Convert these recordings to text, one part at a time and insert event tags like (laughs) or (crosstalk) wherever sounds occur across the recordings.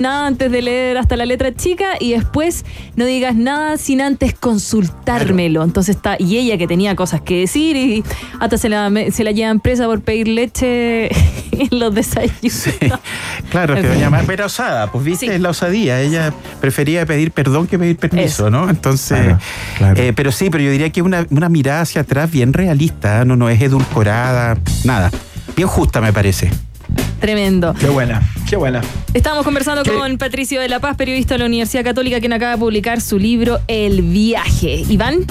nada antes de leer hasta la letra chica y después no digas nada sin antes consultármelo. Entonces está, y ella que tenía cosas que decir y hasta se la, se la llevan presa por pedir leche (laughs) en los desayunos. claro, que doña Mar osada, pues viste, es la osadía. Ella prefería pedir perdón que pedir permiso, ¿no? Entonces, eh, pero sí, pero yo diría que una, una mirada hacia atrás bien realista, ¿eh? no, no es edulcorada, nada. Bien justa, me parece. Tremendo. Qué buena, qué buena. Estamos conversando con Patricio de la Paz, periodista de la Universidad Católica, quien acaba de publicar su libro El viaje. Iván.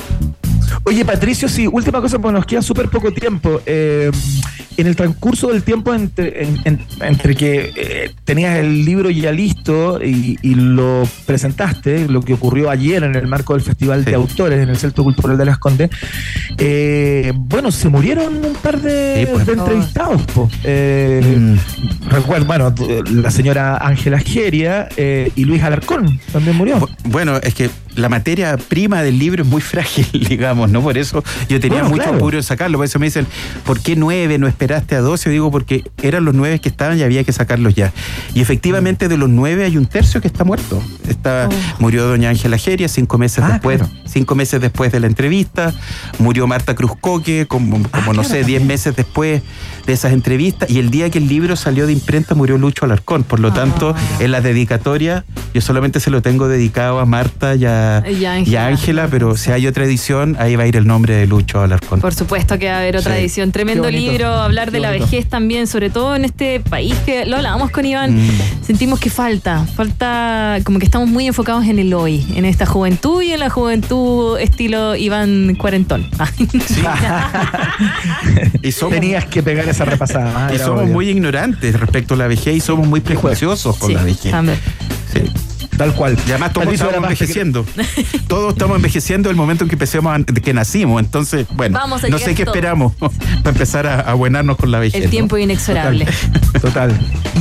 Oye, Patricio, sí, última cosa, porque nos queda súper poco tiempo. Eh, en el transcurso del tiempo entre, entre que eh, tenías el libro ya listo y, lo presentaste, lo que ocurrió ayer en el marco del Festival de Autores en el Centro Cultural de Las Condes, eh, bueno, se murieron un par de, pues. entrevistados. Mm. Recuerdo, bueno, la señora Ángela Geria y Luis Alarcón también murió. Bueno, es que la materia prima del libro es muy (laughs) frágil, digamos, ¿no? Por eso yo tenía mucho apuro en sacarlo. Por eso me dicen, ¿por qué nueve? ¿No esperaste a doce? digo, porque eran los nueve que estaban y había que sacarlos ya. Y efectivamente de los nueve hay un tercio que está muerto. Está, oh. Murió doña Ángela Geria cinco meses ah, después, cinco meses después de la entrevista. Murió Marta Cruzcoque, como, ah, como no sé, diez meses después de esas entrevistas. Y el día que el libro salió de imprenta murió Lucho Alarcón. Por lo tanto, ah. en la dedicatoria, yo solamente se lo tengo dedicado a Marta y a y Ángela, pero si hay otra edición, ahí va a ir el nombre de Lucho Alarcón. Por supuesto que va a haber otra edición. Tremendo libro, hablar de la vejez también, sobre todo en este país que lo hablábamos con Iván, mm. sentimos que falta, falta como que estamos muy enfocados en el hoy, en esta juventud y en la juventud estilo Iván Cuarentón. (laughs) (laughs) y Tenías que pegar esa repasada. (laughs) y somos muy ignorantes respecto a la vejez y somos muy prejuiciosos con la vejez. Sí. Tal cual. Y además todos estamos envejeciendo. (laughs) todos estamos envejeciendo el momento en que empecemos que nacimos. Entonces, bueno, no sé qué esperamos (laughs) para empezar a, a buenarnos con la vejez. El tiempo inexorable. (laughs) Total.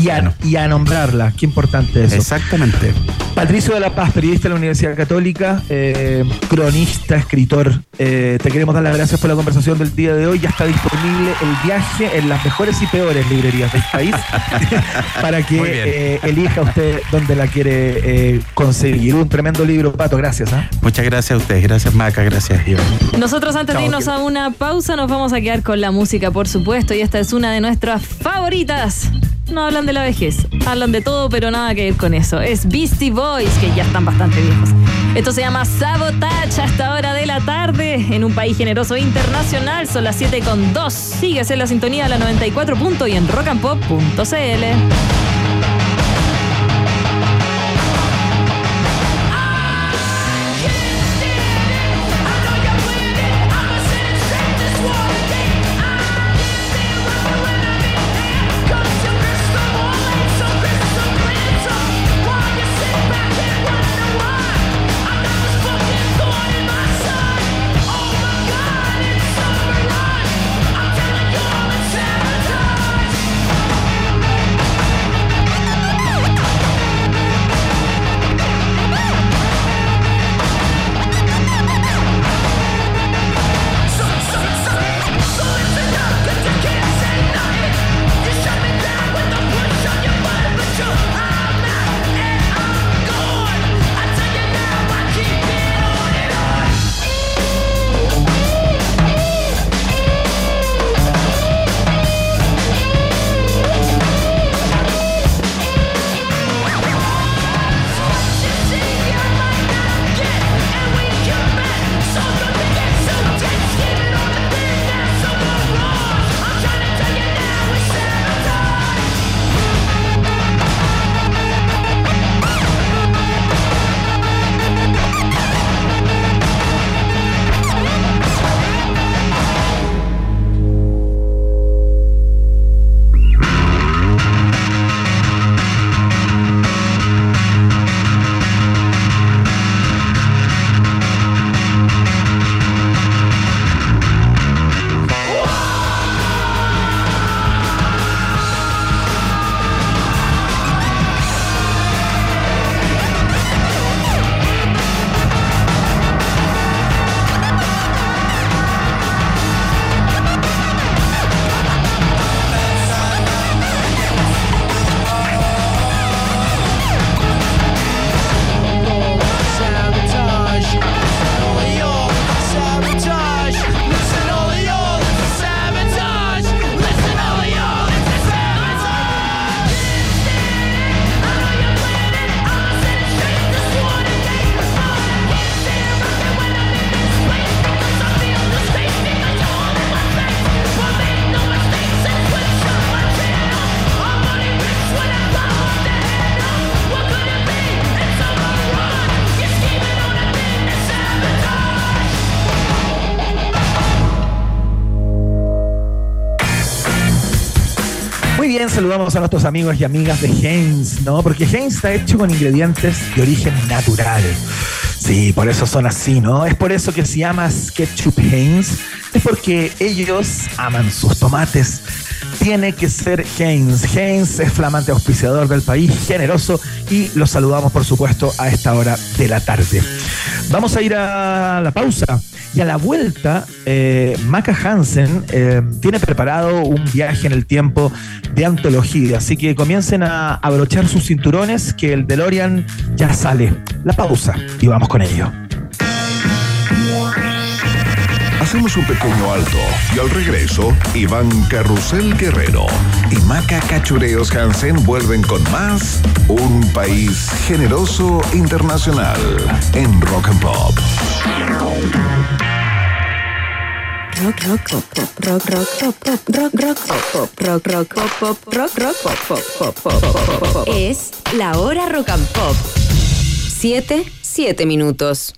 Y, a, y a nombrarla. Qué importante eso. Exactamente. Patricio de la Paz, periodista de la Universidad Católica, eh, cronista, escritor. Eh, te queremos dar las gracias por la conversación del día de hoy. Ya está disponible el viaje en las mejores y peores librerías del país (laughs) para que eh, elija usted dónde la quiere conseguir. Un tremendo libro, Pato, gracias. ¿ah? Muchas gracias a ustedes, gracias Maca, gracias Iván. Nosotros antes de irnos a una pausa nos vamos a quedar con la música, por supuesto, y esta es una de nuestras favoritas. No hablan de la vejez, hablan de todo, pero nada que ver con eso. Es Beastie Boys, que ya están bastante viejos. Esto se llama Sabotage a esta hora de la tarde en un país generoso e internacional. Son las 7 con 2. Síguese en la sintonía de la 94. y en rockandpop.cl. También saludamos a nuestros amigos y amigas de Heinz, ¿no? Porque Heinz está hecho con ingredientes de origen natural. Sí, por eso son así, ¿no? Es por eso que si amas ketchup Heinz, es porque ellos aman sus tomates. Tiene que ser Heinz. Heinz es flamante auspiciador del país, generoso, y los saludamos, por supuesto, a esta hora de la tarde. Vamos a ir a la pausa. Y a la vuelta, eh, Maca Hansen eh, tiene preparado un viaje en el tiempo de antología. Así que comiencen a abrochar sus cinturones, que el DeLorean ya sale. La pausa y vamos con ello. Hacemos un pequeño alto y al regreso, Iván Carrusel Guerrero y Maca Cachureos Hansen vuelven con más Un País Generoso Internacional en Rock and Pop. Rock, rock, pop, pop, rock, rock, pop, pop, rock, rock, pop, pop, rock, rock, pop, pop, rock, rock, pop, pop, pop, pop, Es la hora rock and pop. Siete, siete minutos.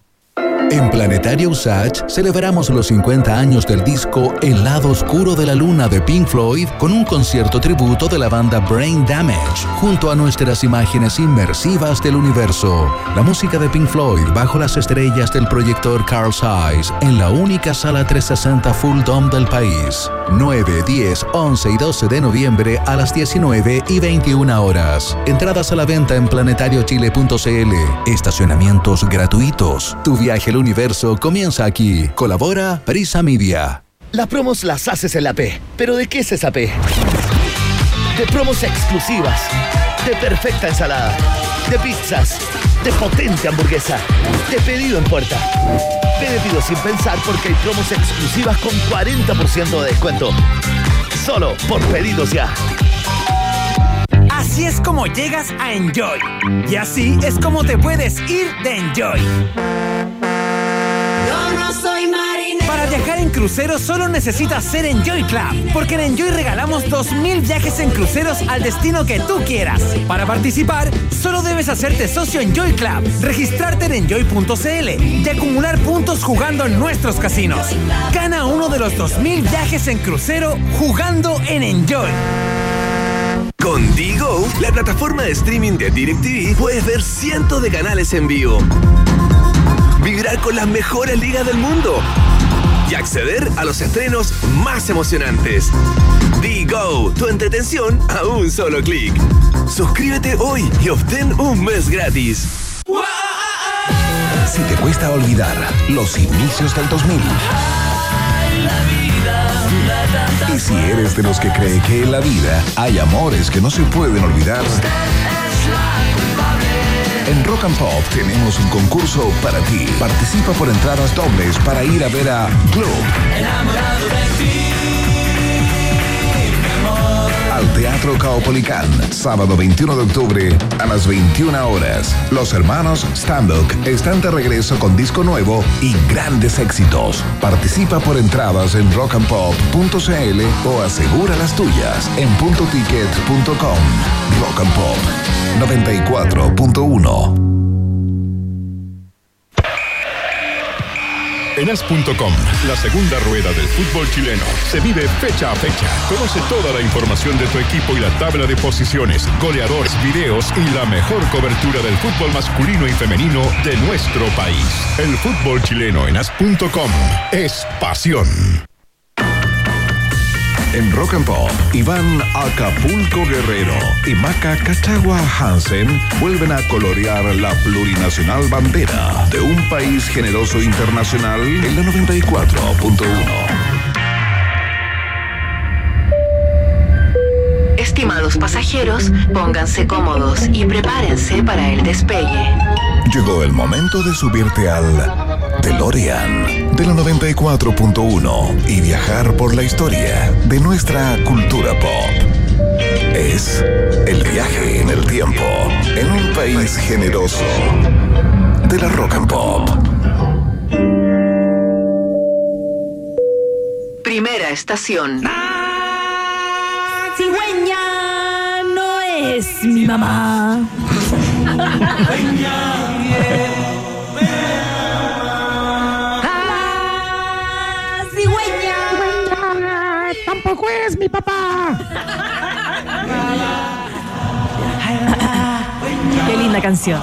En Planetario Usage celebramos los 50 años del disco El lado oscuro de la luna de Pink Floyd con un concierto tributo de la banda Brain Damage junto a nuestras imágenes inmersivas del universo. La música de Pink Floyd bajo las estrellas del proyector Carl Zeiss en la única sala 360 Full Dome del país. 9, 10, 11 y 12 de noviembre a las 19 y 21 horas. Entradas a la venta en planetariochile.cl. Estacionamientos gratuitos. Tu viaje universo comienza aquí. Colabora Prisa Media. Las promos las haces en la P. ¿Pero de qué es esa P? De promos exclusivas, de perfecta ensalada, de pizzas, de potente hamburguesa, de pedido en puerta. Pedido sin pensar porque hay promos exclusivas con 40% de descuento. Solo por pedidos ya. Así es como llegas a Enjoy. Y así es como te puedes ir de Enjoy. Viajar en crucero solo necesitas ser Enjoy Club, porque en Enjoy regalamos 2.000 viajes en cruceros al destino que tú quieras. Para participar, solo debes hacerte socio Enjoy Club, registrarte en enjoy.cl y acumular puntos jugando en nuestros casinos. Gana uno de los 2.000 viajes en crucero jugando en Enjoy. Con Digo, la plataforma de streaming de DirecTV, puedes ver cientos de canales en vivo vibrar con las mejores ligas del mundo y acceder a los estrenos más emocionantes. Go, tu entretención a un solo clic. Suscríbete hoy y obtén un mes gratis. Si te cuesta olvidar los inicios del 2000. Y si eres de los que cree que en la vida hay amores que no se pueden olvidar. En Rock and Pop tenemos un concurso para ti. Participa por entradas dobles para ir a ver a Globe. Teatro Caupolicán, sábado 21 de octubre a las 21 horas. Los hermanos Standock están de regreso con disco nuevo y grandes éxitos. Participa por entradas en rockandpop.cl o asegura las tuyas en puntoticket.com. Rock and Pop 94.1 En as.com, la segunda rueda del fútbol chileno, se vive fecha a fecha. Conoce toda la información de tu equipo y la tabla de posiciones, goleadores, videos y la mejor cobertura del fútbol masculino y femenino de nuestro país. El fútbol chileno en as.com es pasión. En Rock and Pop, Iván Acapulco Guerrero y Maca Cachagua Hansen vuelven a colorear la plurinacional bandera de un país generoso internacional en la 94.1. Estimados pasajeros, pónganse cómodos y prepárense para el despegue. Llegó el momento de subirte al DeLorean de la 94.1 y viajar por la historia de nuestra cultura pop. Es el viaje en el tiempo en un país generoso de la rock and pop. Primera estación. Cigüeña no es mi mamá. Es mi papá. Qué linda canción.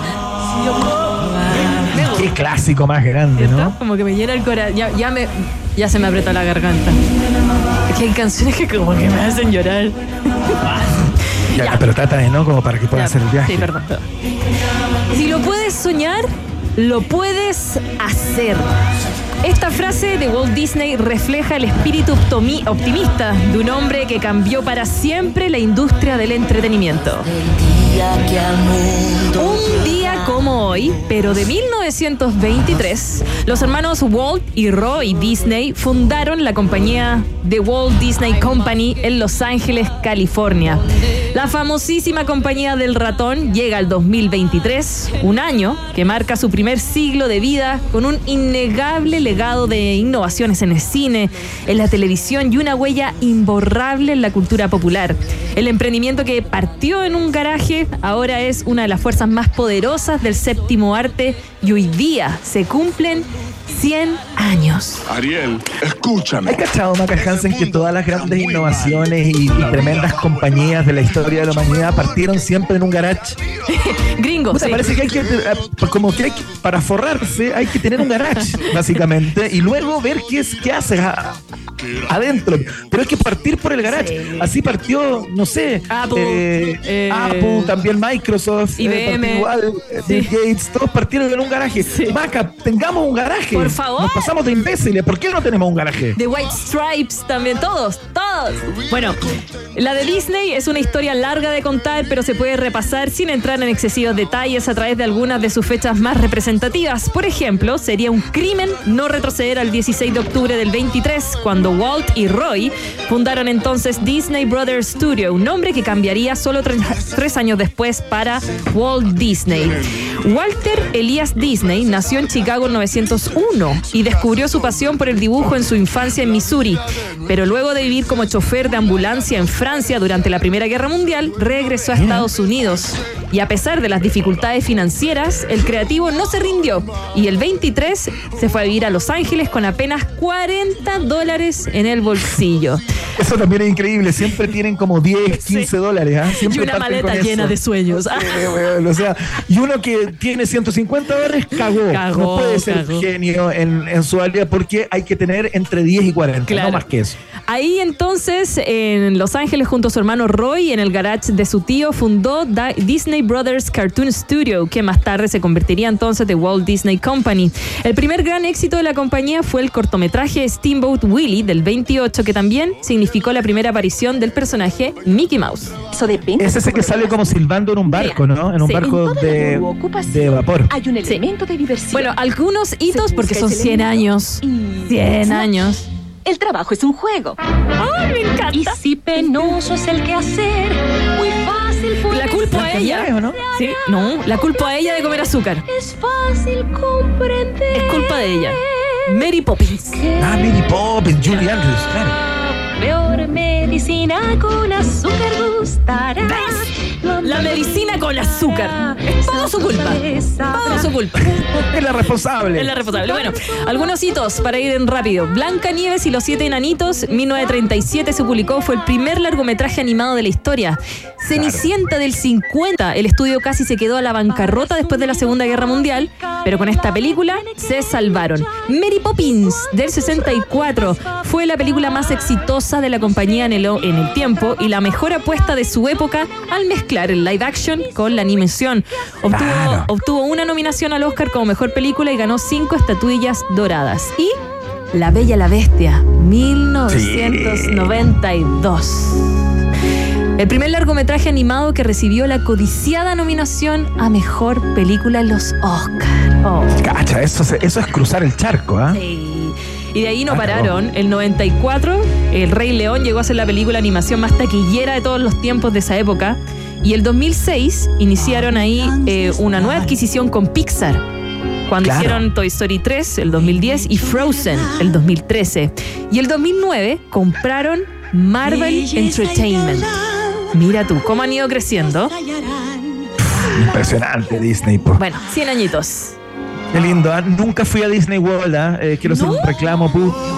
Qué clásico más grande, ¿Cierto? ¿no? Como que me llena el corazón. Ya, ya, me, ya se me apretó la garganta. Es que hay canciones que como que me hacen llorar. Ya, Pero trata de no como para que pueda hacer el viaje. Sí, perdón, perdón. Si lo puedes soñar, lo puedes hacer. Esta frase de Walt Disney refleja el espíritu optimi- optimista de un hombre que cambió para siempre la industria del entretenimiento. Un día como hoy, pero de 1923, los hermanos Walt y Roy Disney fundaron la compañía The Walt Disney Company en Los Ángeles, California. La famosísima compañía del ratón llega al 2023, un año que marca su primer siglo de vida con un innegable legado de innovaciones en el cine, en la televisión y una huella imborrable en la cultura popular. El emprendimiento que partió en un garaje ahora es una de las fuerzas más poderosas del séptimo arte y hoy día se cumplen 100 años. Ariel, escúchame. ¿Hay cachado, Maca Hansen, que todas las grandes innovaciones y, y tremendas compañías de la historia de la humanidad partieron siempre en un garage? (laughs) Gringo, Puta, sí. parece que hay que, eh, como que hay que, para forrarse, hay que tener un garage, (laughs) básicamente, y luego ver qué, es, qué haces a- adentro. Pero hay que partir por el garage. Así partió, no sé, Apple, eh, eh, Apple, también Microsoft, IBM. igual, Bill Gates, todos partieron en un garaje. Maca, tengamos un garaje. Por favor. Nos pasamos de imbéciles. ¿Por qué no tenemos un garaje? The White Stripes también, todos, todos. Bueno, la de Disney es una historia larga de contar, pero se puede repasar sin entrar en excesivos detalles a través de algunas de sus fechas más representativas. Por ejemplo, sería un crimen no retroceder al 16 de octubre del 23, cuando Walt y Roy fundaron entonces Disney Brothers Studio, un nombre que cambiaría solo tres, tres años después para Walt Disney. Walter Elias Disney nació en Chicago en 901 y descubrió su pasión por el dibujo en su infancia en Missouri. Pero luego de vivir como chofer de ambulancia en Francia durante la Primera Guerra Mundial, regresó a Estados Unidos. Y a pesar de las dificultades financieras, el creativo no se rindió y el 23 se fue a vivir a Los Ángeles con apenas 40 dólares en el bolsillo. Eso también es increíble. Siempre tienen como 10, 15 dólares. ¿ah? Y una maleta llena eso. de sueños. Weón, o sea, y uno que tiene 150 dólares cagó. Cagó, no puede ser cagó. genio en, en su área porque hay que tener entre 10 y 40, Claro. no más que eso. Ahí entonces, en Los Ángeles, junto a su hermano Roy, en el garage de su tío, fundó Da- Disney Brothers Cartoon Studio, que más tarde se convertiría entonces de Walt Disney Company. El primer gran éxito de la compañía fue el cortometraje Steamboat Willie del 28, que también significó la primera aparición del personaje Mickey Mouse. Eso depende. Es ese que sale como silbando en un barco, ¿no? En un Sí. barco de, vapor. Hay un elemento de diversión. Bueno, algunos hitos, Se porque son ese 100 elemento años. y- 100 años. El trabajo es un juego. ¡Ay, me encanta! Y si penoso es el que hacer, muy fácil puede La culpo a ella. ¿o no? Sí, no, la culpo a ella de comer azúcar. Es fácil comprender. Es culpa de ella. Mary Poppins. Ah, Mary Poppins, Julie Andrews, claro. Peor medicina con azúcar gustará. La medicina con azúcar. Es todo su culpa. Todo su culpa. Es la responsable. Es la responsable. Bueno, algunos hitos para ir en rápido. Blanca Nieves y los siete enanitos, 1937 se publicó, fue el primer largometraje animado de la historia. Cenicienta del 50, el estudio casi se quedó a la bancarrota después de la Segunda Guerra Mundial, pero con esta película se salvaron. Mary Poppins del 64 fue la película más exitosa de la compañía en el, en el tiempo y la mejor apuesta de su época al mezclar el live action con la animación. Obtuvo, Claro. obtuvo una nominación al Oscar como mejor película y ganó cinco estatuillas doradas. Y La Bella y la Bestia, 1992. El primer largometraje animado que recibió la codiciada nominación a mejor película en los Oscars. Oh. Cacha, eso, es cruzar el charco, ¿ah? Sí. Y de ahí no Ah, pararon. El 94, El Rey León llegó a ser la película de animación más taquillera de todos los tiempos de esa época. Y el 2006 iniciaron ahí eh, una nueva adquisición con Pixar. Cuando Claro. hicieron Toy Story 3, el 2010, y Frozen, el 2013. Y el 2009 compraron Marvel Entertainment. Mira tú, cómo han ido creciendo. Impresionante Disney. Bueno, 100 añitos. Qué lindo. ¿ah? Nunca fui a Disney World. ¿ah? Eh, quiero hacer un reclamo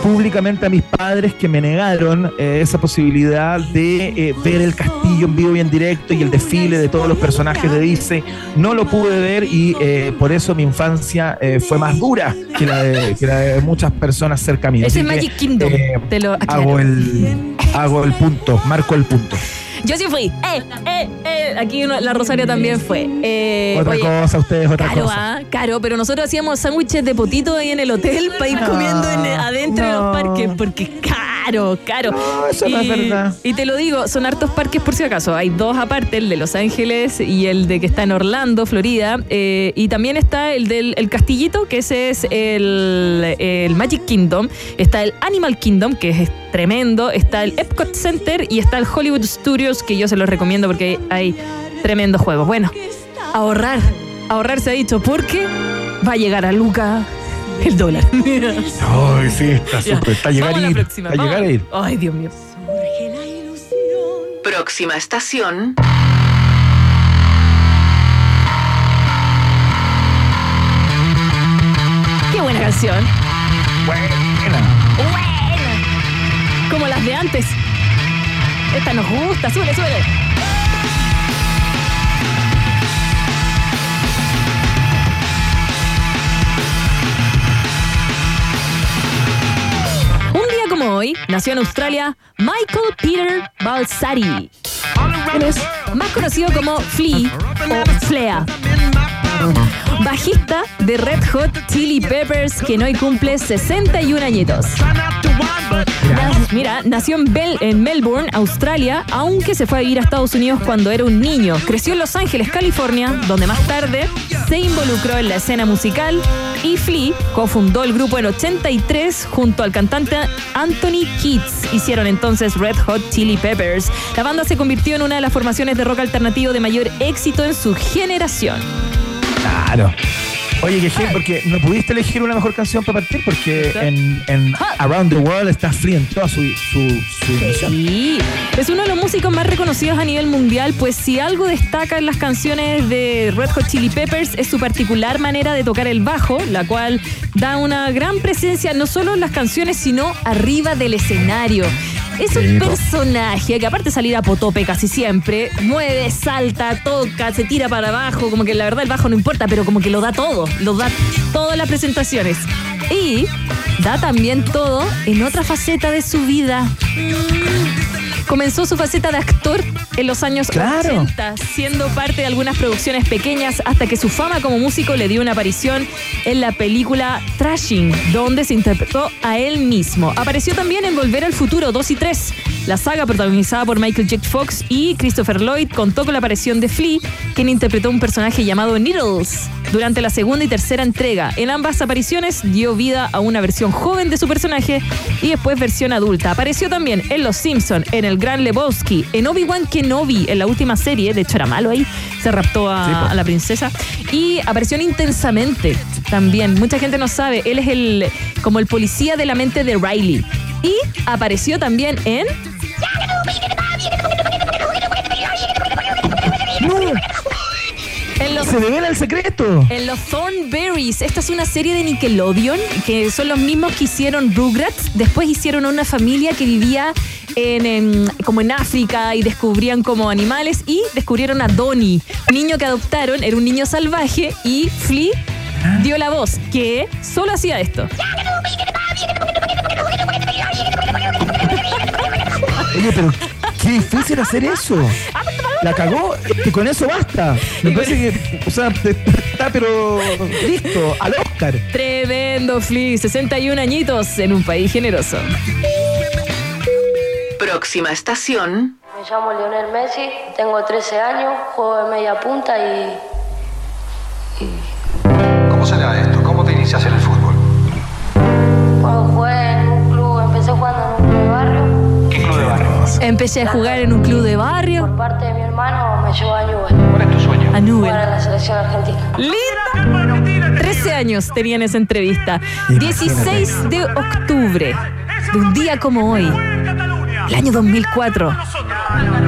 públicamente a mis padres que me negaron eh, esa posibilidad de eh, ver el castillo en vivo y en directo y el desfile de todos los personajes de Disney. No lo pude ver y eh, por eso mi infancia eh, fue más dura que la de, que la de muchas personas cerca a mí. Es que, Magic Kingdom. eh, te lo hago el, hago el punto, marco el punto. Yo sí fui. Eh, eh, eh. Aquí uno- la Rosario también fue. Eh, otra oye, cosa, ustedes, otra Caro, cosa. ah, caro, pero nosotros hacíamos sándwiches de potito ahí en el hotel (laughs) para ir comiendo en- adentro de los parques, porque caro, caro. eso no es verdad. Y te lo digo, son hartos parques por si acaso. Hay dos aparte, el de Los Ángeles y el de que está en Orlando, Florida. eh, y también está el del el Castillito, que ese es el, el Magic Kingdom. Está el Animal Kingdom, que es tremendo. Está el Epcot Center y está el Hollywood Studios, que yo se los recomiendo porque hay tremendos juegos. Bueno, ahorrar. Ahorrar se ha dicho porque va a llegar a Luca el dólar. (laughs) Ay, sí, está súper. Está a llegar Vamos a ir. próxima, Está a llegar a vamos. ir. Ay, Dios mío. Próxima estación. Qué buena canción. Buena. Como las de antes. Esta nos gusta, súbele, súbele. Como hoy, nació en Australia Michael Peter Balsari. Más conocido como Flea o Flea. Bajista de Red Hot Chili Peppers, que hoy cumple 61 añitos. Mira, nació en, Bel- en Melbourne, Australia, aunque se fue a vivir a Estados Unidos cuando era un niño. Creció en Los Ángeles, California, donde más tarde se involucró en la escena musical y Flea cofundó el grupo en 83 junto al cantante Anthony Keats. Hicieron entonces Red Hot Chili Peppers. La banda se convirtió en una de las formaciones de rock alternativo de mayor éxito en su generación. Claro. Oye, que gen, porque no pudiste elegir una mejor canción para partir porque en, en Around the World está Flea en toda su, su, su. Sí, es uno de los músicos más reconocidos a nivel mundial, pues si algo destaca en las canciones de Red Hot Chili Peppers es su particular manera de tocar el bajo, la cual da una gran presencia no solo en las canciones, sino arriba del escenario. Es un personaje que aparte de salir a potope casi siempre, mueve, salta, toca, se tira para abajo, como que la verdad el bajo no importa, pero como que lo da todo, lo da todas las presentaciones. Y da también todo en otra faceta de su vida. Comenzó su faceta de actor en los años Claro. 80, siendo parte de algunas producciones pequeñas hasta que su fama como músico le dio una aparición en la película Trashing, donde se interpretó a él mismo. Apareció también en Volver al Futuro 2 y 3. La saga protagonizada por Michael J. Fox y Christopher Lloyd contó con la aparición de Flea, quien interpretó un personaje llamado Needles durante la segunda y tercera entrega. En ambas apariciones dio vida a una versión joven de su personaje y después versión adulta. Apareció también en Los Simpson, en El Gran Lebowski, en Obi-Wan Kenobi, en la última serie, de hecho era malo ahí, se raptó a, Sí, po. a la princesa. Y apareció en intensamente también. Mucha gente no sabe, él es el como el policía de la mente de Riley. Y apareció también en los Se devela el secreto. en los Thornberries, esta es una serie de Nickelodeon que son los mismos que hicieron Rugrats. Después hicieron una familia que vivía en, en- como en África y descubrían como animales y descubrieron a Donnie, un niño que adoptaron, era un niño salvaje y Flea dio la voz, que solo hacía esto. Oye, pero qué difícil hacer eso. (laughs) La cagó y con eso basta. Me parece que, o sea, está pero listo, al Oscar. Tremendo Flea, 61 añitos en un país generoso. Próxima estación. Me llamo Lionel Messi, tengo 13 años, juego de media punta y... ¿Cómo Empecé a jugar en un club de barrio. Por parte de mi hermano me llevó a Newell. ¿Cuál es tu sueño? A Newell. Jugar en la selección argentina. ¡Linda! 13 años tenía en esa entrevista. 16 de octubre, de un día como hoy, el año 2004.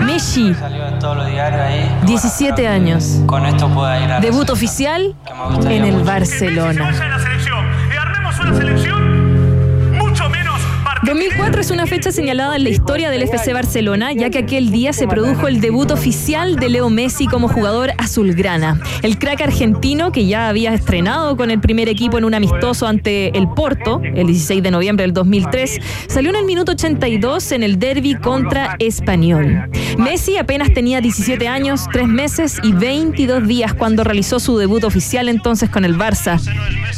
Messi, Salió en todos los diarios ahí. 17 años. Con esto pueda ir a la Debut oficial en el. Barcelona. 2004 es una fecha señalada en la historia del FC Barcelona, ya que aquel día se produjo el debut oficial de Leo Messi como jugador azulgrana. El crack argentino, que ya había estrenado con el primer equipo en un amistoso ante el Porto, el 16 de noviembre del 2003, salió en el minuto 82 en el derby contra Español. Messi apenas tenía 17 años, 3 meses y 22 días cuando realizó su debut oficial entonces con el Barça.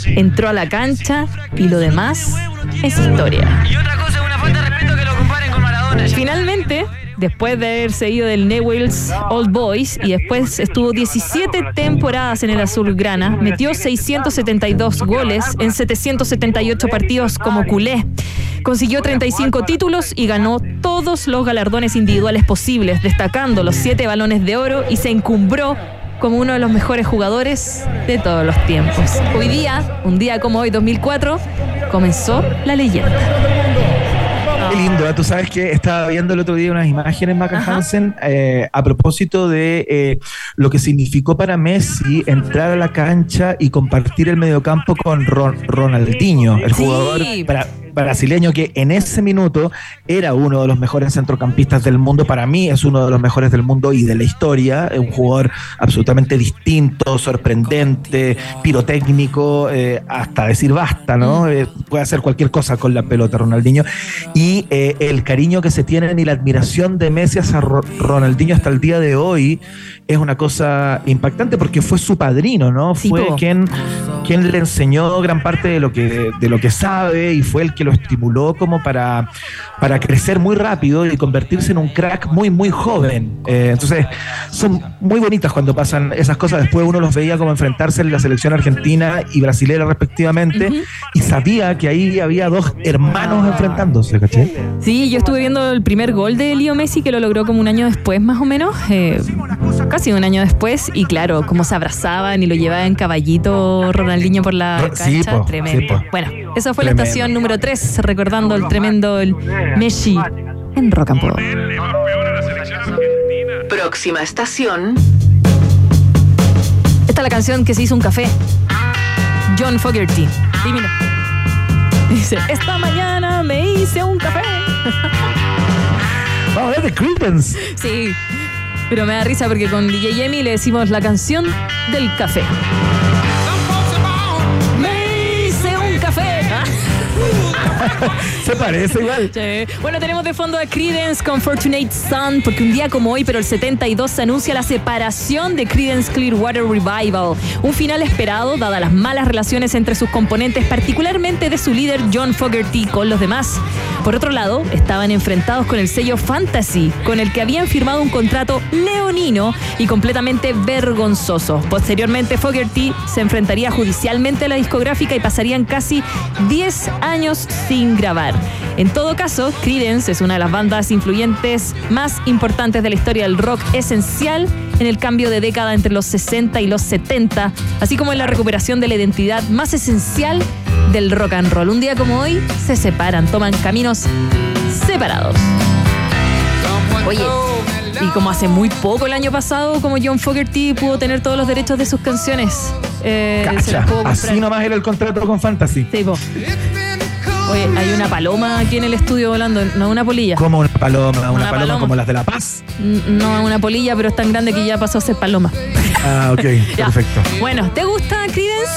Entró a la cancha y lo demás es historia. Y otra cosa, una falta de respeto que lo comparen con Maradona. Finalmente, después de haberse ido del Newell's Old Boys y después estuvo 17 temporadas en el Azulgrana, metió 672 goles en 778 partidos como culé. Consiguió 35 títulos y ganó todos los galardones individuales posibles, destacando los 7 balones de oro y se encumbró como uno de los mejores jugadores de todos los tiempos. Hoy día, un día como hoy, 2004, comenzó la leyenda. Qué lindo, ¿eh? tú sabes que estaba viendo el otro día unas imágenes, Maca Ajá. Hansen, eh, a propósito de eh, lo que significó para Messi entrar a la cancha y compartir el mediocampo con Ron- Ronaldinho, el Sí. jugador bra- brasileño que en ese minuto era uno de los mejores centrocampistas del mundo. Para mí es uno de los mejores del mundo y de la historia. Un jugador absolutamente distinto, sorprendente, pirotécnico, eh, hasta decir basta, ¿no? Eh, puede hacer cualquier cosa con la pelota, Ronaldinho. Y eh, el cariño que se tienen y la admiración de Messi hacia Ro- Ronaldinho hasta el día de hoy es una cosa impactante porque fue su padrino, ¿no? Fue quien, quien le enseñó gran parte de lo que, de lo que sabe y fue el que lo estimuló como para, para crecer muy rápido y convertirse en un crack muy, muy joven. Eh, entonces, son muy bonitas cuando pasan esas cosas. Después uno los veía como enfrentarse en la selección argentina y brasilera respectivamente y sabía que ahí había dos hermanos enfrentándose, ¿caché? Sí, yo estuve viendo el primer gol de Leo Messi que lo logró como un año después, más o menos, eh, casi un año después, y claro, cómo se abrazaban y lo llevaba en caballito Ronaldinho por la cancha, sí, po, tremendo. sí. Bueno, esa fue la estación número 3, recordando el tremendo el Messi en Rock and Pop. Próxima estación. Esta es la canción que se hizo un café. John Fogerty. Y mira. Dice, esta mañana me hice un café. (laughs) Vamos a hablar de Creedence. Sí, pero me da risa porque con DJ Yemi le decimos la canción del café. (laughs) Se parece igual. Sí. Bueno, tenemos de fondo a Credence con Fortunate Son, porque un día como hoy, pero el 72, se anuncia la separación de Credence Clearwater Revival. Un final esperado, dadas las malas relaciones entre sus componentes, particularmente de su líder John Fogerty con los demás. Por otro lado, estaban enfrentados con el sello Fantasy, con el que habían firmado un contrato leonino y completamente vergonzoso. Posteriormente, Fogerty se enfrentaría judicialmente a la discográfica y pasarían casi 10 años sin grabar. En todo caso, Creedence es una de las bandas influyentes más importantes de la historia del rock esencial en el cambio de década entre los 60 y los 70, así como en la recuperación de la identidad más esencial del rock and roll. Un día como hoy se separan, toman caminos separados. Oye, y como hace muy poco el año pasado, como John Fogerty pudo tener todos los derechos de sus canciones, eh, se las Cacha, pudo comprar. así nomás era el contrato con Fantasy. Sí. Oye, hay una paloma aquí en el estudio volando, no una polilla. Como una paloma, una, Una paloma, paloma. como las de La Paz. No una polilla, pero es tan grande que ya pasó a ser paloma. Ah, ok, (laughs) perfecto. Bueno, ¿te gusta Creedence?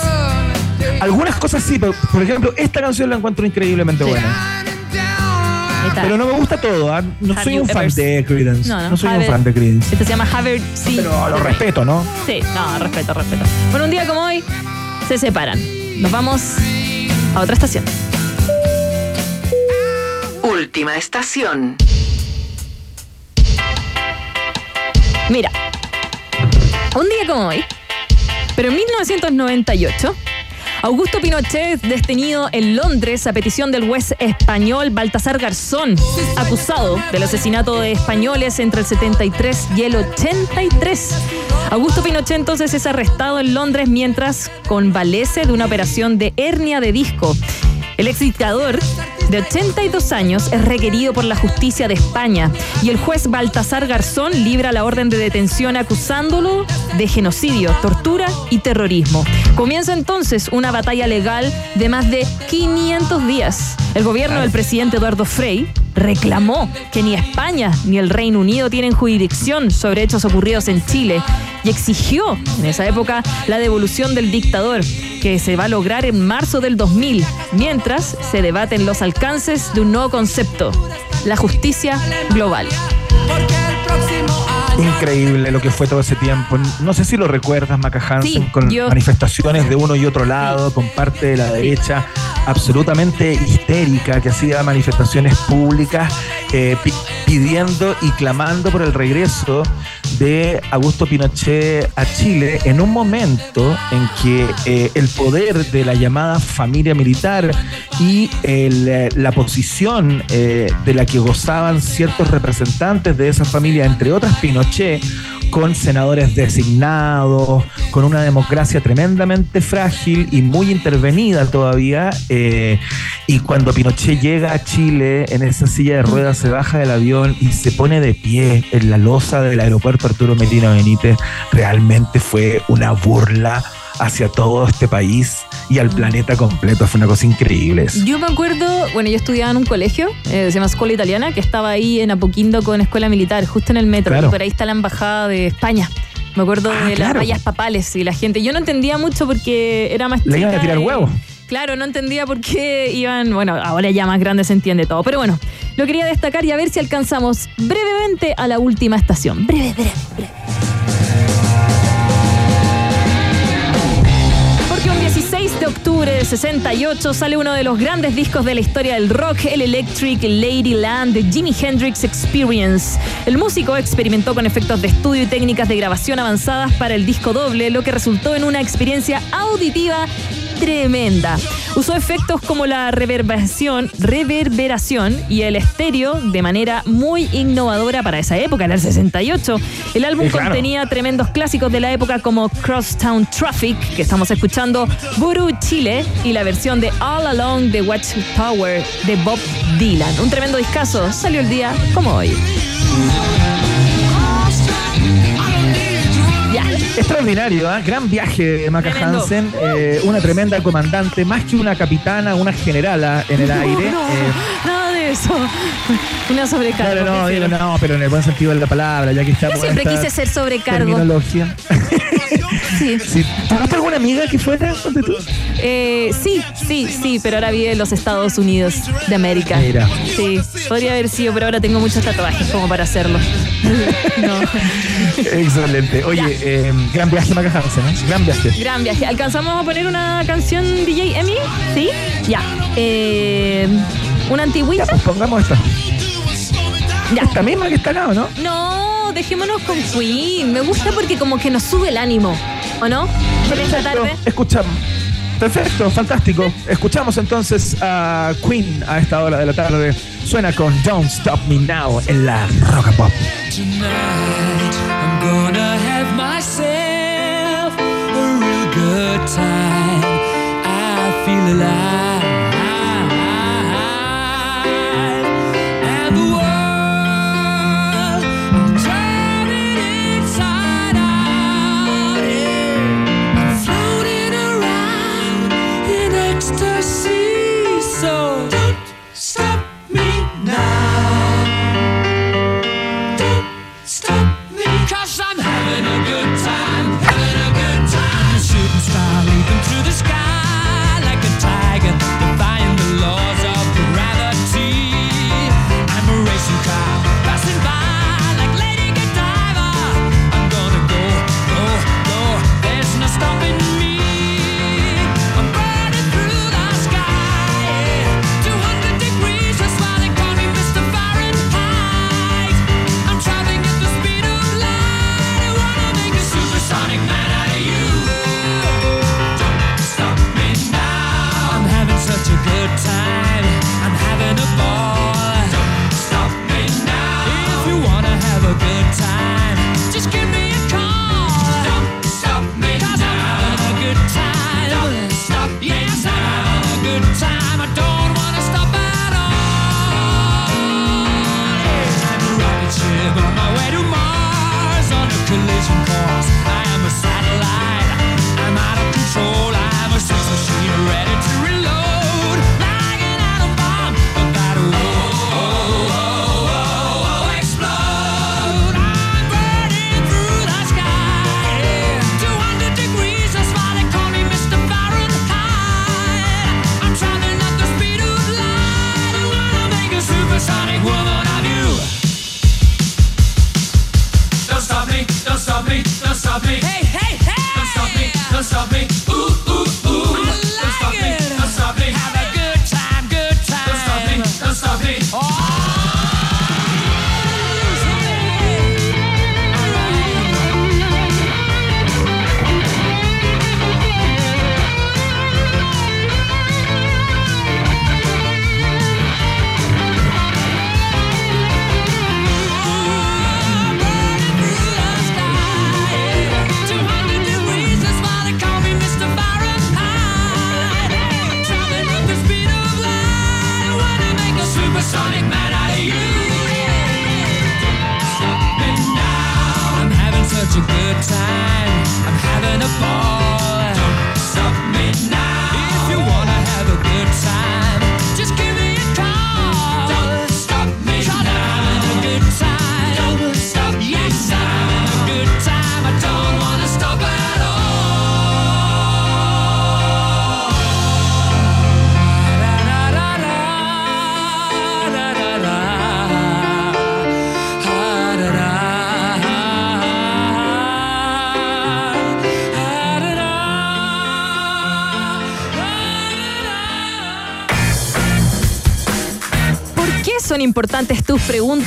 Algunas cosas sí, pero, por ejemplo, esta canción la encuentro increíblemente Sí. buena. Pero no me gusta todo, ¿ah? no soy un fan de Creedence. No, No, no, soy un fan de Creedence. Este se llama Haver, sí. Pero lo respeto, ¿no? Sí, no, respeto, respeto. Bueno, un día como hoy se separan. Nos vamos a otra estación. Última estación. Mira, un día como hoy, pero en 1998, Augusto Pinochet detenido en Londres a petición del juez español Baltasar Garzón, acusado del asesinato de españoles entre el 73 y el 83. Augusto Pinochet entonces es arrestado en Londres mientras convalece de una operación de hernia de disco. El ex dictador de 82 años, es requerido por la justicia de España y el juez Baltasar Garzón libra la orden de detención acusándolo de genocidio, tortura y terrorismo. Comienza entonces una batalla legal de más de 500 días. El gobierno del presidente Eduardo Frei reclamó que ni España ni el Reino Unido tienen jurisdicción sobre hechos ocurridos en Chile y exigió en esa época la devolución del dictador, que se va a lograr en marzo del 2000, mientras se debaten los alcances de un nuevo concepto, la justicia global. Increíble lo que fue todo ese tiempo. No sé si lo recuerdas, Maca Hansen, con manifestaciones de uno y otro lado, con parte de la derecha absolutamente histérica que hacía manifestaciones públicas eh, pidiendo y clamando por el regreso de Augusto Pinochet a Chile en un momento en que eh, el poder de la llamada familia militar y eh, la posición de la que gozaban ciertos representantes de esa familia, entre otras Pinochet, con senadores designados, con una democracia tremendamente frágil y muy intervenida todavía. Eh, y cuando Pinochet llega a Chile en esa silla de ruedas, se baja del avión y se pone de pie en la losa del aeropuerto Arturo Medina Benítez, realmente fue una burla hacia todo este país y al planeta completo. Fue una cosa increíble. Yo me acuerdo, bueno, yo estudiaba en un colegio, eh, se llama Escuela Italiana, que estaba ahí en Apoquindo con Escuela Militar, justo en el metro. Y por ahí está la embajada de España. Me acuerdo ah, de las vallas papales y la gente. Yo no entendía mucho porque era más Le iban a tirar huevos. Claro, no entendía por qué iban. Bueno, ahora ya más grande se entiende todo. Pero bueno, lo quería destacar y a ver si alcanzamos brevemente a la última estación. Breve, breve, breve. De octubre del 68 sale uno de los grandes discos de la historia del rock, el Electric Ladyland de Jimi Hendrix Experience. El músico experimentó con efectos de estudio y técnicas de grabación avanzadas para el disco doble, lo que resultó en una experiencia auditiva tremenda. Usó efectos como la reverberación, reverberación y el estéreo de manera muy innovadora para esa época, en el 68. El álbum contenía tremendos clásicos de la época como Crosstown Traffic, que estamos escuchando, Buru Chile y la versión de All Along the Watchtower de Bob Dylan. Un tremendo discazo, salió el día como hoy. Extraordinario, ¿eh? gran viaje de Maca Hansen, eh, una tremenda comandante, más que una capitana, una generala en el aire. No, eh, eso. (laughs) Una sobrecarga. No, no, no, pero en el buen sentido de la palabra, ya que estamos. Yo siempre quise ser sobrecargo. Terminología. (laughs) sí. sí. ¿Tuviste alguna amiga que fuera? Tú? Eh, sí, sí, sí, pero ahora vive en los Estados Unidos de América. Mira. Sí, podría haber sido, pero ahora tengo muchos tatuajes como para hacerlo. (laughs) no. Excelente. Oye, eh, gran viaje Maca Hansen, ¿eh? Gran viaje. Gran viaje. ¿Alcanzamos a poner una canción DJ Emmy? ¿Sí? Ya. Eh, ¿Una antigüita? pues pongamos esta. Ya. Esta misma que está acá, ¿o no? No, dejémonos con Queen. Me gusta porque como que nos sube el ánimo, ¿o no? Esta tarde. Escuchamos. Perfecto, fantástico. Escuchamos entonces a Queen a esta hora de la tarde. Suena con Don't Stop Me Now en la Rock Pop. Tonight, I'm gonna have myself a real good time. I feel alive.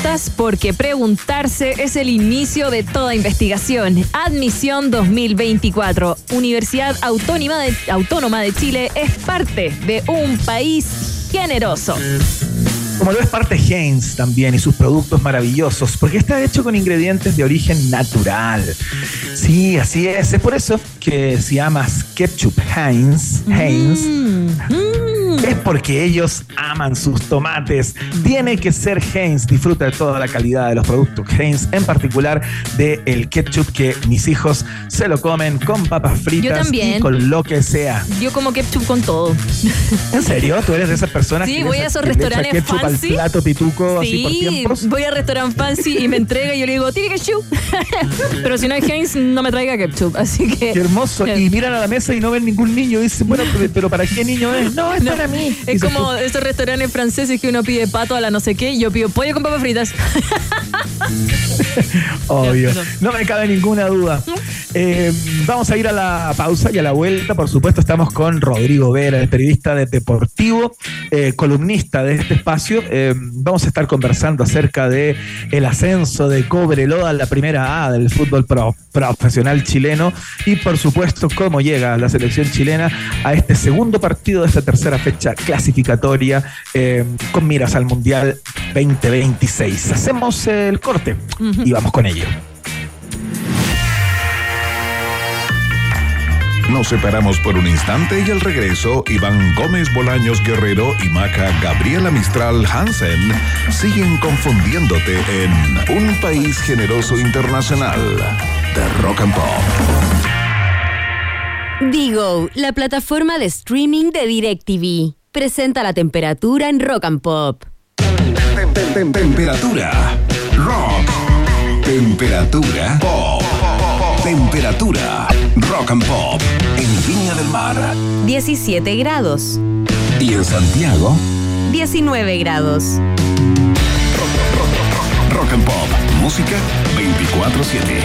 Preguntas? Porque preguntarse es el inicio de toda investigación. Admisión 2024. Universidad Autónoma de, Autónoma de Chile es parte de un país generoso. Como lo es parte Heinz también y sus productos maravillosos, porque está hecho con ingredientes de origen natural. Sí, así es. Es por eso que si amas ketchup Heinz, Heinz, es porque ellos aman sus tomates. Tiene que ser Heinz. Disfruta de toda la calidad de los productos Heinz, en particular del el ketchup que mis hijos se lo comen con papas fritas y con lo que sea. Yo como ketchup con todo. ¿En serio? ¿Tú eres de esas personas sí, que voy a esos restaurantes ketchup fancy? al plato pituco sí, así por tiempos? voy a restaurante fancy y me entrega y yo le digo, ¿tiene ketchup? (laughs) Pero si no hay Heinz, no me traiga ketchup. Así que... Qué hermoso. (laughs) Y miran a la mesa y no ven ningún niño. Y dicen, bueno, pero- pero ¿para qué niño es? No, es No, para mí. Es como estos restaurantes franceses que uno pide pato a la no sé qué y yo pido pollo con papas fritas. (laughs) Obvio. No me cabe ninguna duda. Eh, vamos a ir a la pausa y a la vuelta. Por supuesto, estamos con Rodrigo Vera, el periodista de Deportivo, eh, columnista de este espacio. Eh, vamos a estar conversando acerca de el ascenso de Cobreloa a la primera A del fútbol pro- profesional chileno y, por supuesto, cómo llega la selección chilena a este segundo partido de esta tercera fecha clasificatoria eh, con miras al Mundial 2026. Hacemos el corte y vamos con ello. Nos separamos por un instante y al regreso, Iván Gómez Bolaños Guerrero y Maca Gabriela Mistral Hansen siguen confundiéndote en Un País Generoso Internacional de Rock and Pop. Digo, la plataforma de streaming de DirecTV. Presenta la temperatura en Rock and Pop. Temperatura rock. Temperatura pop. Temperatura rock and pop en Viña del Mar 17 grados. y en Santiago 19 grados. rock and pop. Música 24/7.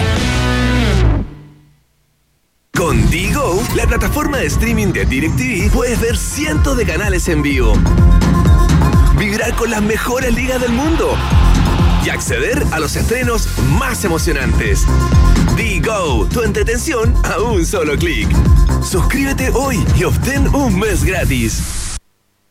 Con Digo, la plataforma de streaming de DirecTV, puedes ver cientos de canales en vivo. Vibrar con las mejores ligas del mundo. Y acceder a los estrenos más emocionantes. Digo, tu entretención a un solo clic. Suscríbete hoy y obtén un mes gratis.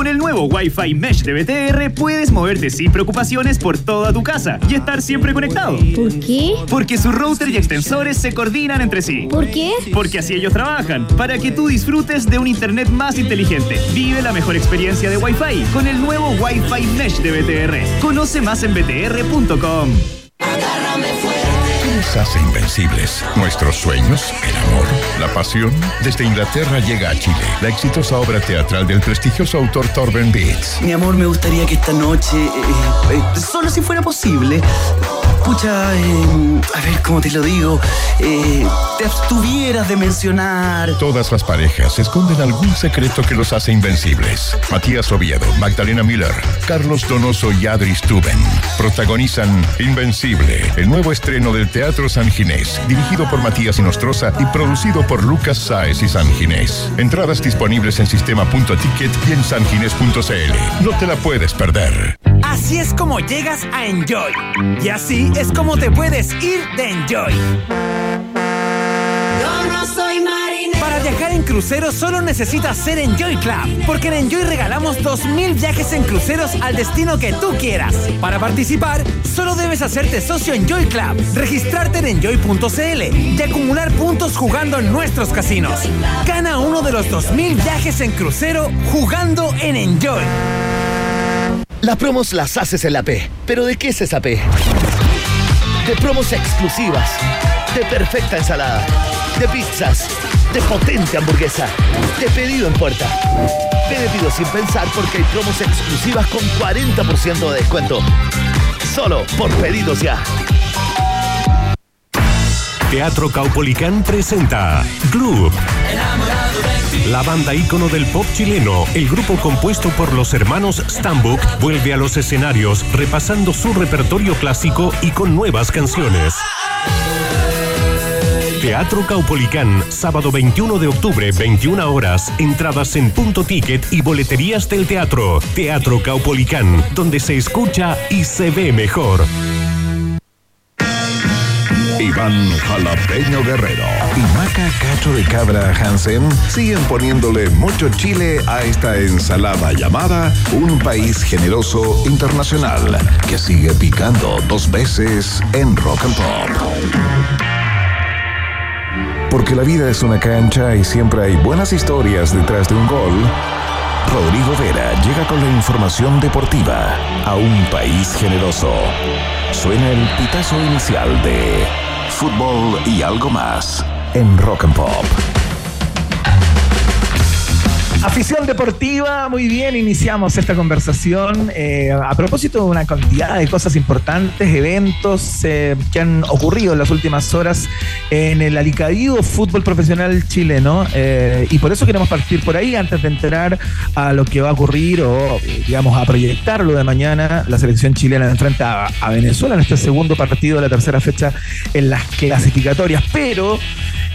Con el nuevo Wi-Fi Mesh de BTR puedes moverte sin preocupaciones por toda tu casa y estar siempre conectado. ¿Por qué? Porque su router y extensores se coordinan entre sí. ¿Por qué? Porque así ellos trabajan, para que tú disfrutes de un internet más inteligente. Vive la mejor experiencia de Wi-Fi con el nuevo Wi-Fi Mesh de BTR. Conoce más en btr.com. ¿Qué nos hace invencibles? Nuestros sueños, el amor, la pasión. Desde Inglaterra llega a Chile la exitosa obra teatral del prestigioso autor Torben Beats. Mi amor, me gustaría que esta noche, eh, eh, solo si fuera posible, pucha, eh, a ver cómo te lo digo, eh, te abstuvieras de mencionar. Todas las parejas esconden algún secreto que los hace invencibles. Matías Oviedo, Magdalena Miller, Carlos Donoso y Adri Stuben protagonizan Invencible, el nuevo estreno del Teatro San Ginés, dirigido por Matías Inostroza y producido por Lucas Sáez y San Ginés. Entradas disponibles en sistema.ticket y en sanginés.cl. No te la puedes perder. Así es como llegas a Enjoy. Y así es como te puedes ir de Enjoy. Yo no soy marinero. Para viajar en crucero solo necesitas ser Enjoy Club, porque en Enjoy regalamos 2.000 viajes en cruceros al destino que tú quieras. Para participar, solo debes hacerte socio Enjoy Club, registrarte en enjoy.cl y acumular puntos jugando en nuestros casinos. Gana uno de los 2.000 viajes en crucero jugando en Enjoy. Las promos las haces en la P. ¿Pero de qué es esa P? De promos exclusivas, de perfecta ensalada, de pizzas, de potente hamburguesa, de pedido en puerta. Pedido sin pensar porque hay promos exclusivas con 40% de descuento. Solo por pedidos ya. Teatro Caupolicán presenta Club. La banda ícono del pop chileno, el grupo compuesto por los hermanos Stambuk, vuelve a los escenarios repasando su repertorio clásico y con nuevas canciones. Teatro Caupolicán, sábado 21 de octubre, 21 horas. Entradas en punto ticket y boleterías del teatro. Teatro Caupolicán, donde se escucha y se ve mejor. Iván Jalapeño Guerrero y Maca Cacho de Cabra Hansen siguen poniéndole mucho chile a esta ensalada llamada Un País Generoso Internacional que sigue picando dos veces en Rock and Pop. Porque la vida es una cancha y siempre hay buenas historias detrás de un gol. Rodrigo Vera llega con la información deportiva a un país generoso. Suena el pitazo inicial de fútbol y algo más en Rock and Pop. Afición deportiva, muy bien, iniciamos esta conversación eh, a propósito de una cantidad de cosas importantes, eventos eh, que han ocurrido en las últimas horas en el alicaído fútbol profesional chileno eh, y por eso queremos partir por ahí antes de entrar a lo que va a ocurrir o digamos a proyectarlo de mañana la selección chilena enfrenta a, a Venezuela en este segundo partido de la tercera fecha en las clasificatorias, pero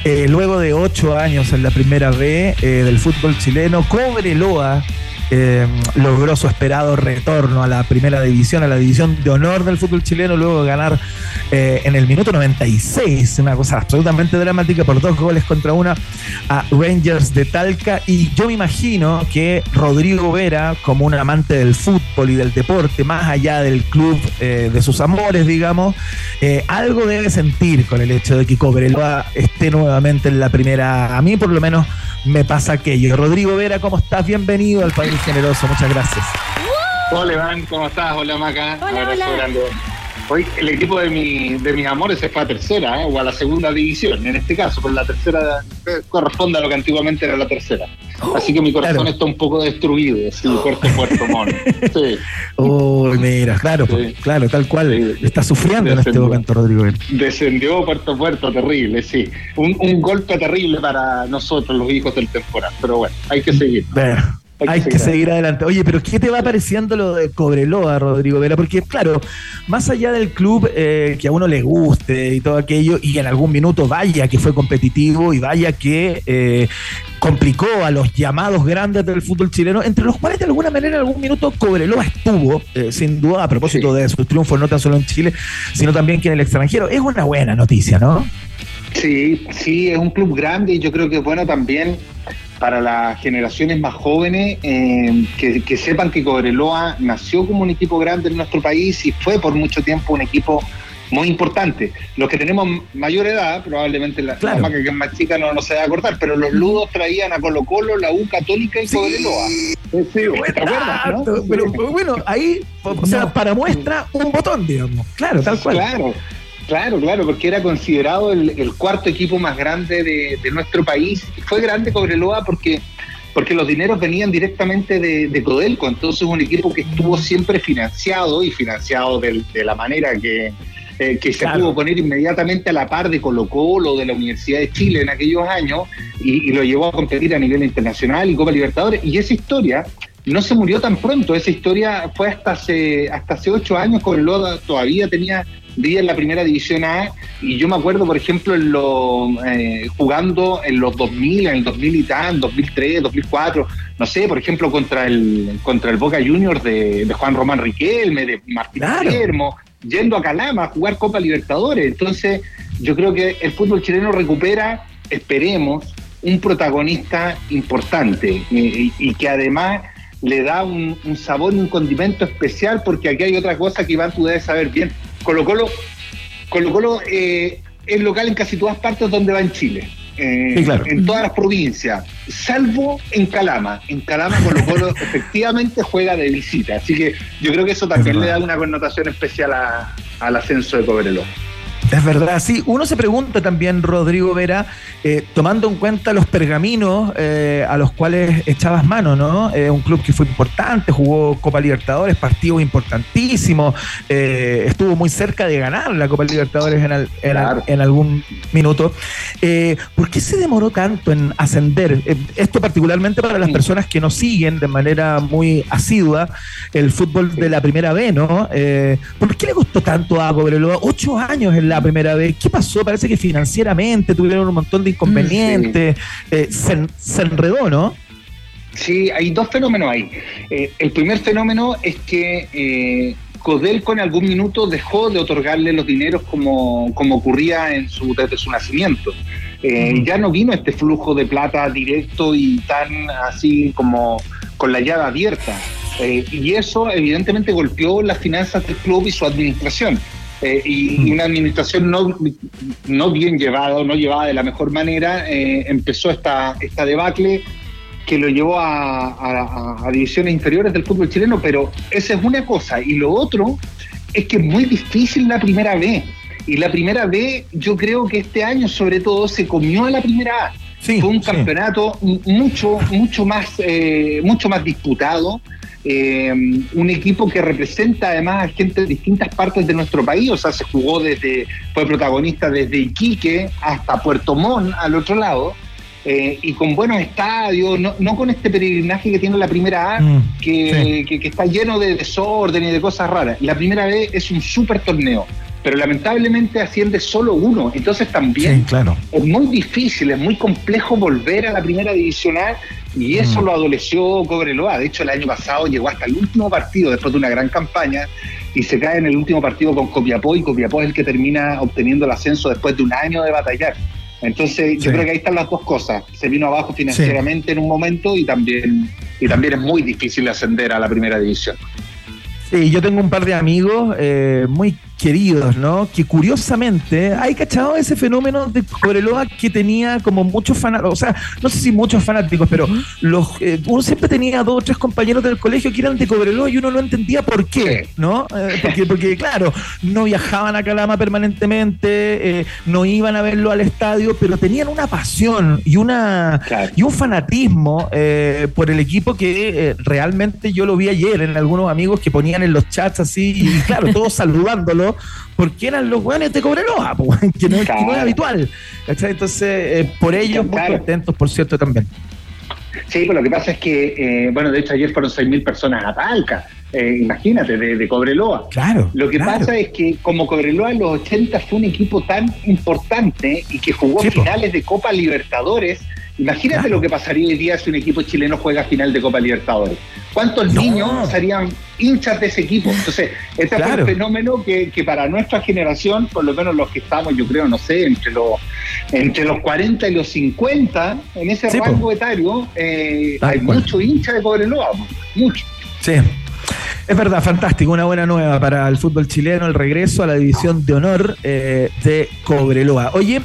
eh, luego de ocho años en la primera B eh, del fútbol chileno, Cobreloa eh, logró su esperado retorno a la primera división, a la división de honor del fútbol chileno, luego de ganar eh, en el minuto 96, una cosa absolutamente dramática por dos goles contra una a Rangers de Talca. Y yo me imagino que Rodrigo Vera, como un amante del fútbol y del deporte, más allá del club eh, de sus amores, digamos, eh, algo debe sentir con el hecho de que Cobreloa esté nuevamente en la primera. A mí, por lo menos, me pasa aquello. Rodrigo Vera, ¿cómo estás? Bienvenido al país generoso. Muchas gracias. Hola Iván, ¿cómo estás? Hola Maca. Hola, Un abrazo hola. grande. Hoy el equipo de, mi, de mis amores se fue a tercera, ¿eh? o a la segunda división, en este caso, pero la tercera eh, corresponde a lo que antiguamente era la tercera. Así que mi corazón claro. está un poco destruido, sí, Puerto Puerto Montt. Sí. (laughs) Uy, mira, claro, pues, claro, tal cual. Está sufriendo en este momento, Rodrigo. Descendió Puerto a Puerto, terrible, sí. Un, un golpe terrible para nosotros, los hijos del temporal. Pero bueno, hay que seguir. Bueno, Hay que hay que seguir seguir adelante. Oye, pero ¿qué te va pareciendo lo de Cobreloa, Rodrigo Vera? Porque, claro, más allá del club eh, que a uno le guste y todo aquello, y en algún minuto vaya que fue competitivo y vaya que eh, complicó a los llamados grandes del fútbol chileno, entre los cuales de alguna manera en algún minuto Cobreloa estuvo, eh, sin duda, a propósito de sus triunfos no tan solo en Chile, sino también que en el extranjero. Es una buena noticia, ¿no? Sí, sí, es un club grande y yo creo que es bueno también para las generaciones más jóvenes eh, que, que sepan que Cobreloa nació como un equipo grande en nuestro país y fue por mucho tiempo un equipo muy importante. Los que tenemos mayor edad, probablemente la, la Maca, que es más chica no, no se va a acordar, pero los ludos traían a Colo Colo, la U Católica y Cobreloa. Sí, ¿Te acuerdas? no? Pero bueno, ahí, o sea, para muestra, un botón, digamos. Claro, tal cual. Claro, claro, claro, porque era considerado el, el cuarto equipo más grande de, de nuestro país. Fue grande Cobreloa porque, porque los dineros venían directamente de, de Codelco, entonces un equipo que estuvo siempre financiado y financiado de, la manera que, eh, que se Claro. pudo poner inmediatamente a la par de Colo Colo, de la Universidad de Chile en aquellos años, y, y lo llevó a competir a nivel internacional y Copa Libertadores. Y esa historia no se murió tan pronto, esa historia fue hasta hace, hasta hace ocho años, Cobreloa todavía tenía vida en la primera división A, y yo me acuerdo, por ejemplo, en lo, eh, jugando en los 2000, en el 2000 y tal, 2003, 2004, no sé, por ejemplo, contra el, contra el Boca Juniors de, de Juan Román Riquelme, de Martín Palermo, yendo a Calama a jugar Copa Libertadores. Entonces, yo creo que el fútbol chileno recupera, esperemos, un protagonista importante eh, y, y que además le da un, un sabor y un condimento especial porque aquí hay otra cosa que Iván tú debes saber bien. Colo Colo, Colo Colo eh, es local en casi todas partes donde va en Chile. Eh, Sí, claro. En todas las provincias, salvo en Calama. En Calama Colo Colo (laughs) efectivamente juega de visita. Así que yo creo que eso también le da una connotación especial a- al ascenso de Cobreloa. Es verdad, sí. Uno se pregunta también, Rodrigo Vera, eh, tomando en cuenta los pergaminos eh, a los cuales echabas mano, ¿no? Eh, un club que fue importante, jugó Copa Libertadores, partidos importantísimos, estuvo muy cerca de ganar la Copa Libertadores en, algún minuto. ¿Por qué se demoró tanto en ascender? esto particularmente para las personas que no siguen de manera muy asidua el fútbol de la primera B, ¿no? ¿Por qué le costó tanto a Cobreloa? Ocho años en la primera vez. ¿Qué pasó? Parece que financieramente tuvieron un montón de inconvenientes. Eh, se, enredó, ¿no? Sí, hay dos fenómenos ahí. Eh, el primer fenómeno es que eh, Codelco en algún minuto dejó de otorgarle los dineros como, como ocurría en su, desde su nacimiento. Ya no vino este flujo de plata directo y tan así como con la llave abierta. y eso evidentemente golpeó las finanzas del club y su administración. Eh, y, una administración no, no bien llevada, no llevada de la mejor manera, eh, empezó esta, esta debacle que lo llevó a, divisiones inferiores del fútbol chileno, pero esa es una cosa. Y lo otro es que es muy difícil la primera vez. Y la primera vez, yo creo que este año sobre todo se comió a la primera A. Fue un campeonato mucho, mucho más, eh, mucho más disputado. Eh, un equipo que representa además a gente de distintas partes de nuestro país, o sea, se jugó desde, fue protagonista desde Iquique hasta Puerto Montt al otro lado, eh, y con buenos estadios, no, con este peregrinaje que tiene la primera A, mm, que, está lleno de desorden y de cosas raras. La primera B es un super torneo pero lamentablemente asciende solo uno. Entonces también claro. es muy difícil, es muy complejo volver a la primera divisional y eso mm. lo adoleció Cobreloa. De hecho, el año pasado llegó hasta el último partido después de una gran campaña y se cae en el último partido con Copiapó y Copiapó es el que termina obteniendo el ascenso después de un año de batallar. Entonces, yo creo que ahí están las dos cosas. Se vino abajo financieramente en un momento y también, y también es muy difícil ascender a la primera división. Sí, yo tengo un par de amigos eh, muy queridos, ¿no? Que curiosamente, hay cachado ese fenómeno de Cobreloa que tenía como muchos fanáticos, o sea, no sé si muchos fanáticos, pero los eh, uno siempre tenía dos o tres compañeros del colegio que eran de Cobreloa y uno no entendía por qué, ¿no? Eh, porque, porque, claro, no viajaban a Calama permanentemente, eh, no iban a verlo al estadio, pero tenían una pasión y una y un fanatismo por el equipo que realmente yo lo vi ayer en algunos amigos que ponían en los chats así, y claro, todos (laughs) saludándolo porque eran los weones de Cobreloa, (laughs) que, no, es habitual. Entonces, eh, por ello, muy contentos, por cierto, también. Sí, pues lo que pasa es que, eh, bueno, de hecho ayer fueron 6.000 personas a Talca, eh, imagínate, de, Cobreloa. Claro. Lo que pasa es que como Cobreloa en los 80 fue un equipo tan importante y que jugó finales de Copa Libertadores, Imagínate lo que pasaría hoy día si un equipo chileno juega final de Copa Libertadores. ¿Cuántos niños serían hinchas de ese equipo? Entonces, este es un fenómeno que, para nuestra generación, por lo menos los que estamos, yo creo, no sé, entre los, entre los 40 y los 50, en ese rango etario, eh, hay mucho hincha de Cobreloa, mucho. Sí. Es verdad, fantástico, una buena nueva para el fútbol chileno, el regreso a la división de honor eh, de Cobreloa. Oye,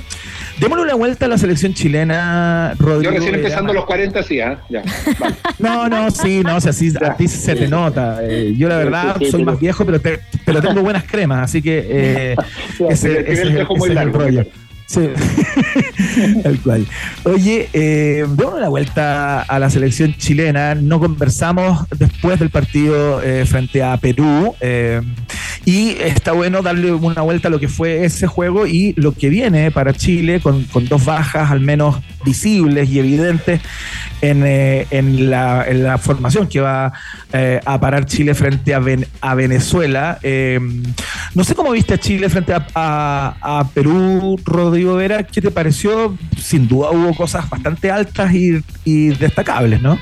Démosle una vuelta a la selección chilena, Rodrigo. Yo recién empezando los 40, sí, ¿eh? Ya. (laughs) No, no, sí, no, o sea, sí, a ti se te nota. Eh, yo la verdad soy más viejo, pero, pero tengo (laughs) buenas cremas, así que eh, ese, ese, ese, es el rollo. Sí, (laughs) tal cual. Oye, eh, la vuelta a la selección chilena. No conversamos después del partido eh, frente a Perú. Eh, y está bueno darle una vuelta a lo que fue ese juego y lo que viene para Chile con, con dos bajas al menos visibles y evidentes en, eh, en, la, en la, formación que va eh, a parar Chile frente a, a Venezuela. No sé cómo viste a Chile frente a, a, Perú, Vera. ¿Qué te pareció? Sin duda hubo cosas bastante altas y, y destacables, ¿no?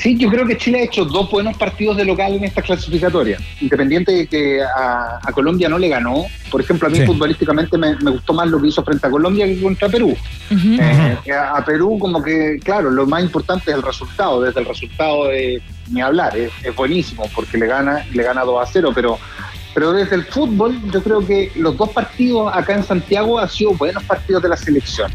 Sí, yo creo que Chile ha hecho dos buenos partidos de local en esta clasificatoria. Independiente de que a, Colombia no le ganó. Por ejemplo, a mí futbolísticamente me, gustó más lo que hizo frente a Colombia que contra Perú. Eh, a, Perú, como que, claro, lo más importante es el resultado. Desde el resultado de ni hablar, es, buenísimo porque le gana, le gana 2 a 0, pero pero desde el fútbol, yo creo que los dos partidos acá en Santiago han sido buenos partidos de la selección.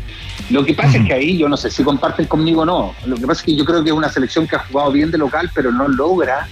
Lo que pasa es que ahí, yo no sé si comparten conmigo o no, lo que pasa es que yo creo que es una selección que ha jugado bien de local, pero no logra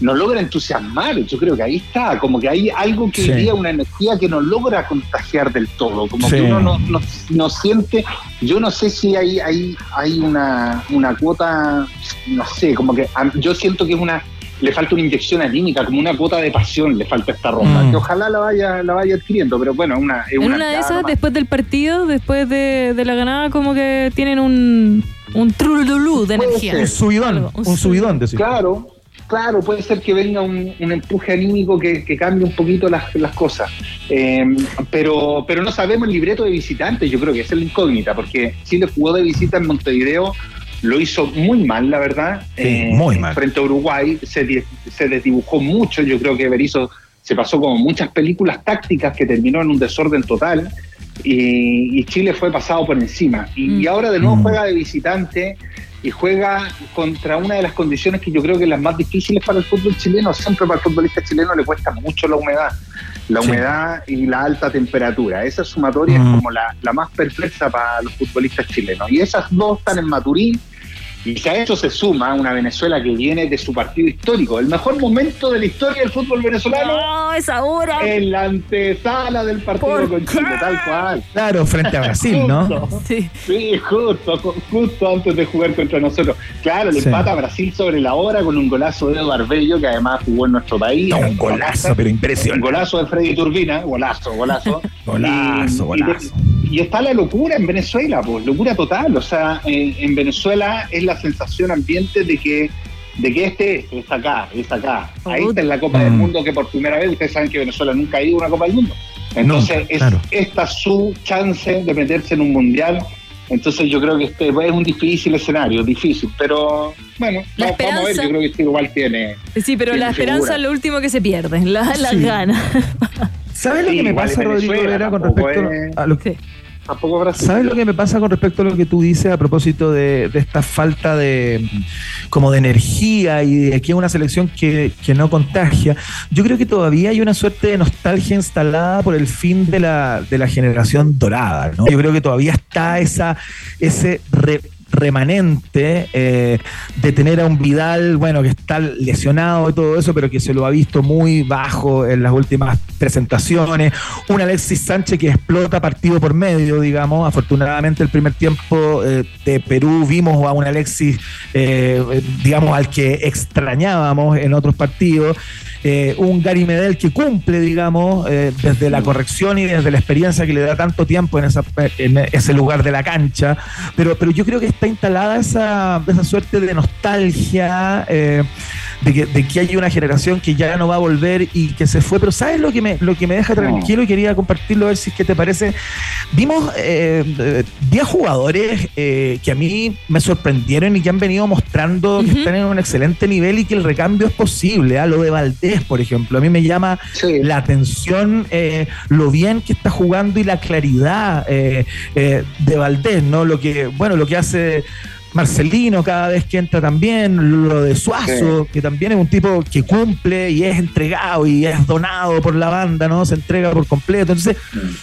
nos logra entusiasmar. Yo creo que ahí está, como que hay algo que día, una energía que nos logra contagiar del todo, como que uno no, no- no siente, yo no sé si hay, hay, hay una, una cuota, no sé, como que yo siento que es una, le falta una inyección anímica, como una cuota de pasión le falta a esta ronda, Mm. que ojalá la vaya, la vaya adquiriendo, pero bueno, una, es En una, una de esas, después del partido, después de, de la ganada, como que tienen un, un trululú de energía. ser. Un subidón, Algo, un subidón, decir. Claro, claro, puede ser que venga un, un empuje anímico que, que cambie un poquito las, las cosas. Eh, pero, pero no sabemos el libreto de visitantes, yo creo que esa es la incógnita, porque Chile jugó de visita en Montevideo, lo hizo muy mal, la verdad. Sí, muy mal. Frente a Uruguay, se, di- se desdibujó mucho, yo creo que Berizzo se pasó como muchas películas tácticas que terminó en un desorden total. Y, y Chile fue pasado por encima. Y, y ahora de nuevo juega de visitante y juega contra una de las condiciones que yo creo que las más difíciles para el fútbol chileno. Siempre para el futbolista chileno le cuesta mucho la humedad. La Sí. humedad y la alta temperatura. Esa sumatoria Mm. es como la, la más perpleja para los futbolistas chilenos. Y esas dos están en Maturín. Y si a eso se suma una Venezuela que viene de su partido histórico, el mejor momento de la historia del fútbol venezolano No, es ahora. en la antesala del partido ¿Por con Chile, tal cual. Claro, frente a Brasil, ¿no? Sí. Sí, justo, ju- justo antes de jugar contra nosotros. Claro, le Sí. empata a Brasil sobre la hora con un golazo de Eduardo Bello, que además jugó en nuestro país. No, un golazo, pero Un impresionante. golazo de Freddy Turbina, golazo, golazo. (laughs) Golazo, Y- golazo. Y, y está la locura en Venezuela, pues, locura total. O sea, en, en Venezuela es la sensación ambiente de que de que este es, es acá, es acá. Ahí está en la Copa del Mm. Mundo que por primera vez, ustedes saben que Venezuela nunca ha ido a una Copa del Mundo. Entonces, Nunca, es esta su chance de meterse en un mundial. Entonces yo creo que este es un difícil escenario, difícil, pero bueno, La vamos, vamos a ver, yo creo que este igual tiene... Sí, pero tiene la esperanza figura. es lo último que se pierde, la- las Sí. ganas. ¿Sabes lo que me pasa, Rodrigo Vera, con respecto es- a lo que... Tampoco. ¿Sabes lo que me pasa con respecto a lo que tú dices a propósito de, de esta falta de como de energía y de que es una selección que, que no contagia? Yo creo que todavía hay una suerte de nostalgia instalada por el fin de la, de la generación dorada, ¿no? Yo creo que todavía está esa, ese re- remanente eh, de tener a un Vidal, bueno, que está lesionado y todo eso, pero que se lo ha visto muy bajo en las últimas presentaciones. Un Alexis Sánchez que explota partido por medio, digamos. Afortunadamente el primer tiempo eh, de Perú vimos a un Alexis, eh, digamos, al que extrañábamos en otros partidos. Eh, un Gary Medel que cumple, digamos, eh, desde la corrección y desde la experiencia que le da tanto tiempo en, esa, en ese lugar de la cancha. Pero, pero yo creo que está instalada esa, esa suerte de nostalgia, eh, de, que, de que hay una generación que ya no va a volver y que se fue. Pero ¿sabes lo que me, lo que me deja tranquilo y quería compartirlo a ver si es que te parece? Vimos eh, eh, 10 jugadores eh, que a mí me sorprendieron y que han venido mostrando que están en un excelente nivel y que el recambio es posible. ¿ah? Lo de Valdés, por ejemplo, a mí me llama la atención eh, lo bien que está jugando y la claridad eh, eh, de Valdés, ¿no? Lo que, bueno, lo que hace Marcelino cada vez que entra también, lo de Suazo, que también es un tipo que cumple y es entregado y es donado por la banda, ¿no? Se entrega por completo. Entonces,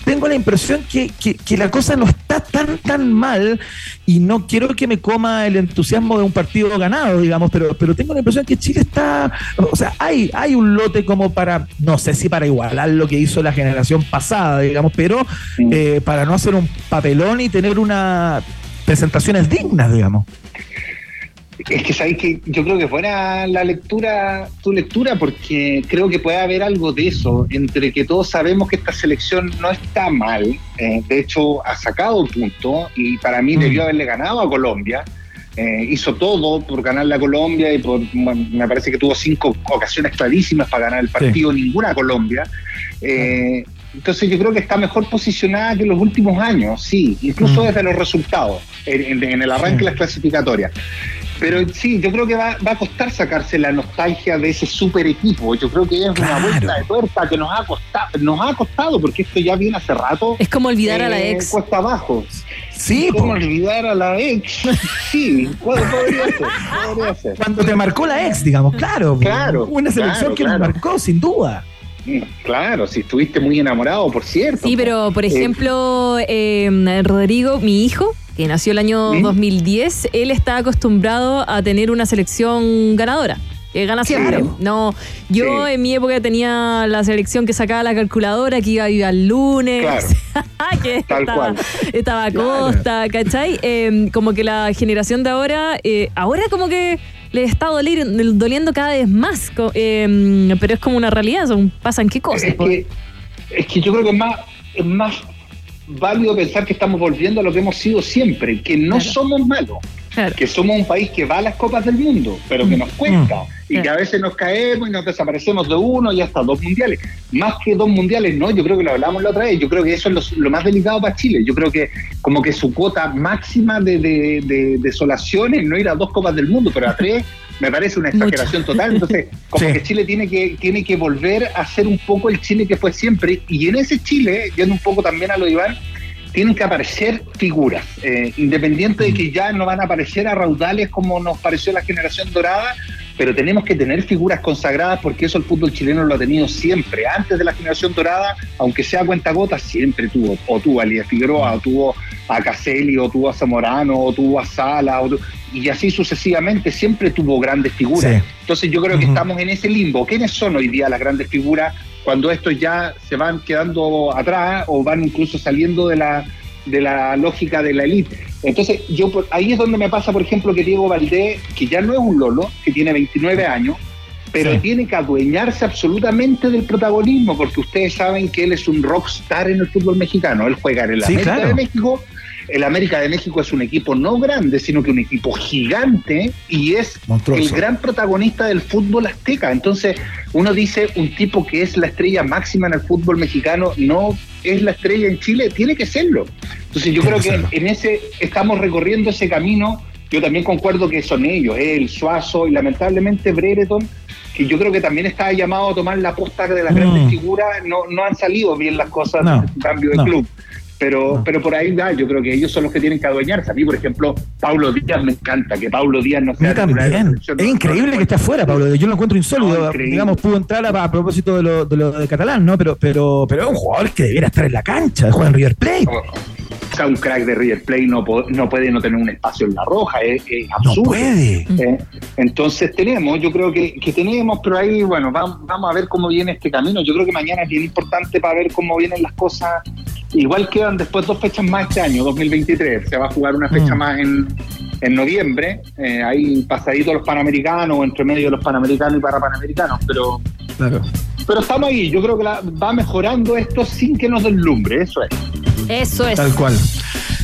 tengo la impresión que, que- que la cosa no está tan, tan mal y no quiero que me coma el entusiasmo de un partido ganado, digamos, pero, pero tengo la impresión que Chile está, o sea, hay, hay un lote como para, no sé si para igualar lo que hizo la generación pasada, digamos, pero eh, para no hacer un papelón y tener una presentaciones dignas, digamos. Es que sabéis que yo creo que es buena la lectura, tu lectura, porque creo que puede haber algo de eso, entre que todos sabemos que esta selección no está mal, eh, de hecho ha sacado punto y para mí debió haberle ganado a Colombia. Eh, hizo todo por ganarle a Colombia y por, bueno, me parece que tuvo cinco ocasiones clarísimas para ganar el partido, ninguna a Colombia. Eh, entonces yo creo que está mejor posicionada que en los últimos años, sí, incluso Mm. desde los resultados, en, en- en el arranque de las clasificatorias. Pero sí, yo creo que va, va a costar sacarse la nostalgia de ese super equipo. Yo creo que es una vuelta de tuerca que nos ha costado, nos ha costado, porque esto ya viene hace rato. Es como olvidar a la ex. Cuesta abajo. Sí, como olvidar a la ex. Sí, pod- podría ser, podría ser. Cuando te marcó la ex, digamos, claro. Claro, Una selección claro, que claro. nos marcó, sin duda. Mm, Claro, si estuviste muy enamorado, por cierto. Sí, pero por Eh, ejemplo, eh, Rodrigo, mi hijo, que nació el año ¿Sí? 2010, él está acostumbrado a tener una selección ganadora. que gana siempre. No, yo en mi época tenía la selección que sacaba la calculadora, que iba a ir al lunes, (laughs) que Tal estaba, cual. estaba Costa, ¿cachai? Eh, como que la generación de ahora, eh, ahora como que le está doler- doliendo cada vez más, eh, pero es como una realidad, son, pasan qué cosas. Es que, es que yo creo que es más, es más válido pensar que estamos volviendo a lo que hemos sido siempre, que no somos malos, que somos un país que va a las copas del mundo, pero que nos cuesta. Y que a veces nos caemos y nos desaparecemos de uno y hasta dos mundiales. Más que dos mundiales, no, yo creo que lo hablamos la otra vez, yo creo que eso es lo, lo más delicado para Chile. Yo creo que como que su cuota máxima de, de, de desolaciones no ir a dos copas del mundo, pero a tres me parece una exageración total. Entonces, como que Chile tiene que, tiene que volver a ser un poco el Chile que fue siempre. Y en ese Chile, yendo un poco también a lo de Iván, tienen que aparecer figuras, eh, independiente de que ya no van a aparecer a raudales como nos pareció la generación dorada, pero tenemos que tener figuras consagradas porque eso el fútbol chileno lo ha tenido siempre. Antes de la generación dorada, aunque sea cuenta gota, siempre tuvo, o tuvo a Elías Figueroa, o tuvo a Caselli, o tuvo a Zamorano, o tuvo a Sala, o tu- y así sucesivamente, siempre tuvo grandes figuras. Sí. Entonces yo creo que estamos en ese limbo. ¿Quiénes son hoy día las grandes figuras cuando estos ya se van quedando atrás o van incluso saliendo de la, de la lógica de la élite? Entonces yo ahí es donde me pasa, por ejemplo, que Diego Valdés, que ya no es un Lolo, que tiene 29 años, pero tiene que adueñarse absolutamente del protagonismo, porque ustedes saben que él es un rockstar en el fútbol mexicano. Él juega en el Sí, América claro. de México. El América de México es un equipo no grande, sino que un equipo gigante y es Monstruoso. el gran protagonista del fútbol azteca. Entonces, uno dice, un tipo que es la estrella máxima en el fútbol mexicano no es la estrella en Chile, tiene que serlo. Entonces, yo creo que en ese estamos recorriendo ese camino. Yo también concuerdo que son ellos, él, Suazo y lamentablemente Brereton, que yo creo que también está llamado a tomar la posta de las grandes figuras. No, no han salido bien las cosas No, en el cambio de no. club. Pero, pero por ahí va, yo creo que ellos son los que tienen que adueñarse. A mí, por ejemplo, Paulo Díaz me encanta, que Paulo Díaz no sea también. Es increíble que esté afuera, Pablo. Yo lo encuentro insólito. No. Digamos, pudo entrar a, a propósito de lo, de lo de Catalán, ¿no? Pero, pero, pero es un jugador que debiera estar en la cancha, juega en River Plate. O sea, un crack de River Plate no, no puede no tener un espacio en la roja, es, es absurdo. puede. Eh, entonces tenemos, yo creo que, que tenemos, pero ahí, bueno, vamos, vamos a ver cómo viene este camino. Yo creo que mañana es bien importante para ver cómo vienen las cosas. Igual quedan después dos fechas más este año, 2023. Se va a jugar una fecha Mm. más en, en noviembre, eh, ahí pasadito los panamericanos, o entre medio de los panamericanos y para panamericanos, pero, Claro. pero estamos ahí. Yo creo que la- va mejorando esto sin que nos deslumbre, eso es. Eso es. Tal cual.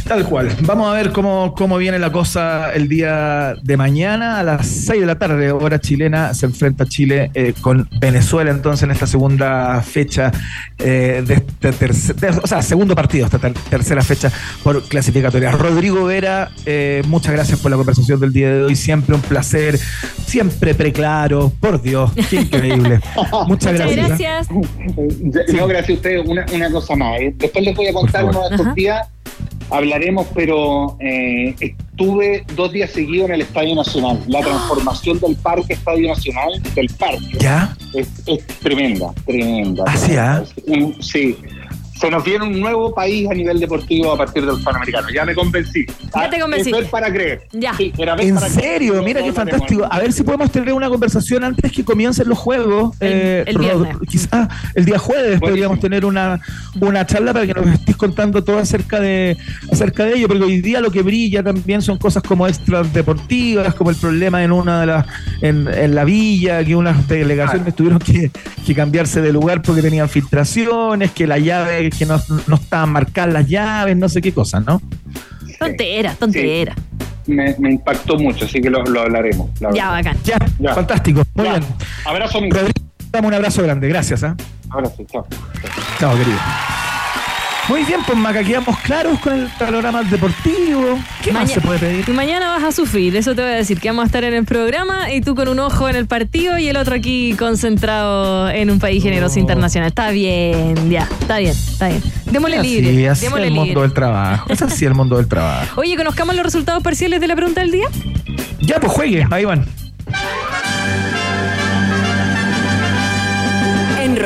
Tal cual. Vamos a ver cómo, cómo viene la cosa el día de mañana a las 6 de la tarde, hora chilena. Se enfrenta Chile eh, con Venezuela entonces en esta segunda fecha eh, de este tercer, o sea, segundo partido, esta ter- tercera fecha por clasificatoria. Rodrigo Vera, eh, muchas gracias por la conversación del día de hoy. Siempre un placer, siempre preclaro. Por Dios, qué increíble. (laughs) muchas gracias. ¿eh? No, gracias a ustedes. Una, una cosa más. Después les voy a contar uno de estos Ajá. días. Hablaremos, pero eh, estuve dos días seguidos en el Estadio Nacional. La transformación del Parque Estadio Nacional, del parque, ¿Ya? es, es tremenda, tremenda. ¿Ah, sí, ah? Sí. Se nos viene un nuevo país a nivel deportivo a partir del Panamericano. Ya me convencí. Ya te Ah, convencí. es para creer. Ya. Sí, era ver ¿En para serio? Mira no qué fantástico. A ver si podemos tener una conversación antes que comiencen los juegos. eh, el viernes. Quizás el día jueves podríamos tener una, una charla para que nos estés contando todo acerca de, acerca de ello, porque hoy día lo que brilla también son cosas como extras deportivas, como el problema en una de las, en, en la villa, que unas delegaciones tuvieron que, que cambiarse de lugar porque tenían filtraciones, que la llave, que no, no estaban marcadas las llaves, no sé qué cosas, ¿no? Tontera, tontera. Me, me impactó mucho, así que lo, lo hablaremos. lo Ya, hablaremos. bacán. Ya, fantástico. Muy Ya. bien. Abrazo, amigo. Rodrigo, dame un abrazo grande. Gracias. ¿ah? Abrazo, chao. Chao, querido. Muy bien, pues Maca, quedamos claros con el panorama deportivo. ¿Qué más se puede pedir? Mañana vas a sufrir, eso te voy a decir, que vamos a estar en el programa y tú con un ojo en el partido y el otro aquí concentrado en un país generoso internacional. Está bien, ya, está bien, está bien. Démosle Así, libre, así démosle el mundo libre. del trabajo. Es así el mundo del trabajo. Oye, conozcamos los resultados parciales de la pregunta del día. Ya, pues juegue. Ahí van.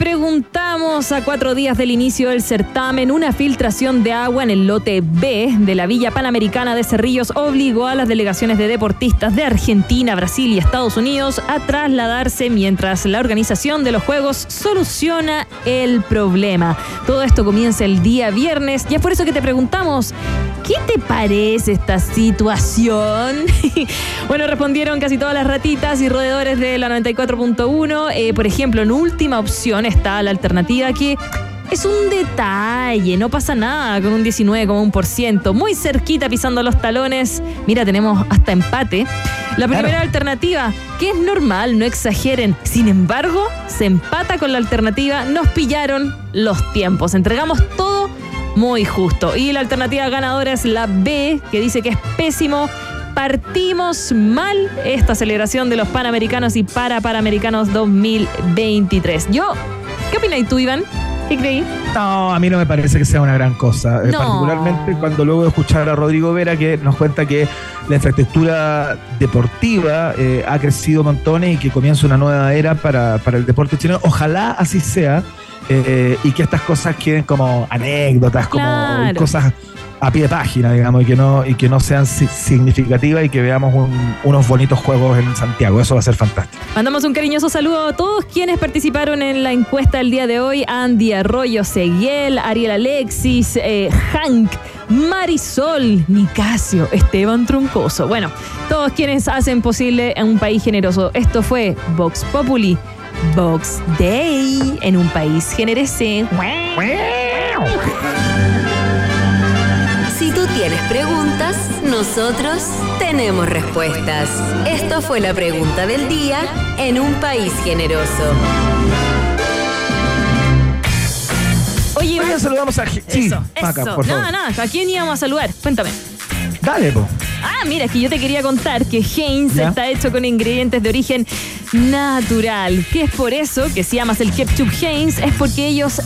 Preguntamos a cuatro días del inicio del certamen, una filtración de agua en el lote B de la Villa Panamericana de Cerrillos obligó a las delegaciones de deportistas de Argentina, Brasil y Estados Unidos a trasladarse mientras la organización de los Juegos soluciona el problema. Todo esto comienza el día viernes y es por eso que te preguntamos, ¿qué te parece esta situación? (laughs) bueno, respondieron casi todas las ratitas y roedores de la 94.1. Eh, por ejemplo, en última opción está la alternativa que es un detalle, no pasa nada con un 19,1%, muy cerquita pisando los talones. Mira, tenemos hasta empate. La primera Claro. alternativa, que es normal, no exageren. Sin embargo, se empata con la alternativa, nos pillaron los tiempos. Entregamos todo muy justo. Y la alternativa ganadora es la B, que dice que es pésimo. Partimos mal esta celebración de los Panamericanos y para Panamericanos 2023. Yo, ¿qué opináis tú, Iván? ¿Qué creí? No, a mí no me parece que sea una gran cosa. Eh, No. particularmente cuando luego de escuchar a Rodrigo Vera que nos cuenta que la infraestructura deportiva eh, ha crecido montones y que comienza una nueva era para, para el deporte chileno. Ojalá así sea eh, y que estas cosas queden como anécdotas, como Claro. cosas a pie de página, digamos, y que no, y que no sean si- significativas y que veamos un- unos bonitos juegos en Santiago. Eso va a ser fantástico. Mandamos un cariñoso saludo a todos quienes participaron en la encuesta del día de hoy. Andy Arroyo Seguiel, Ariel Alexis, eh, Hank, Marisol, Nicasio, Esteban Troncoso. Bueno, todos quienes hacen posible un país generoso. Esto fue Vox Populi, Vox Day, en un país generese. Si tú tienes preguntas, nosotros tenemos respuestas. Esto fue la pregunta del día en un país generoso. Oye, Oigan, saludamos a... G- Sí, Eso, Maca, eso. por favor. Nada, nada. ¿A quién íbamos a saludar? Cuéntame. Dale, po. Ah, mira, es que yo te quería contar que Heinz ¿Ya? está hecho con ingredientes de origen natural. Que es por eso que si amas el ketchup Heinz, es porque ellos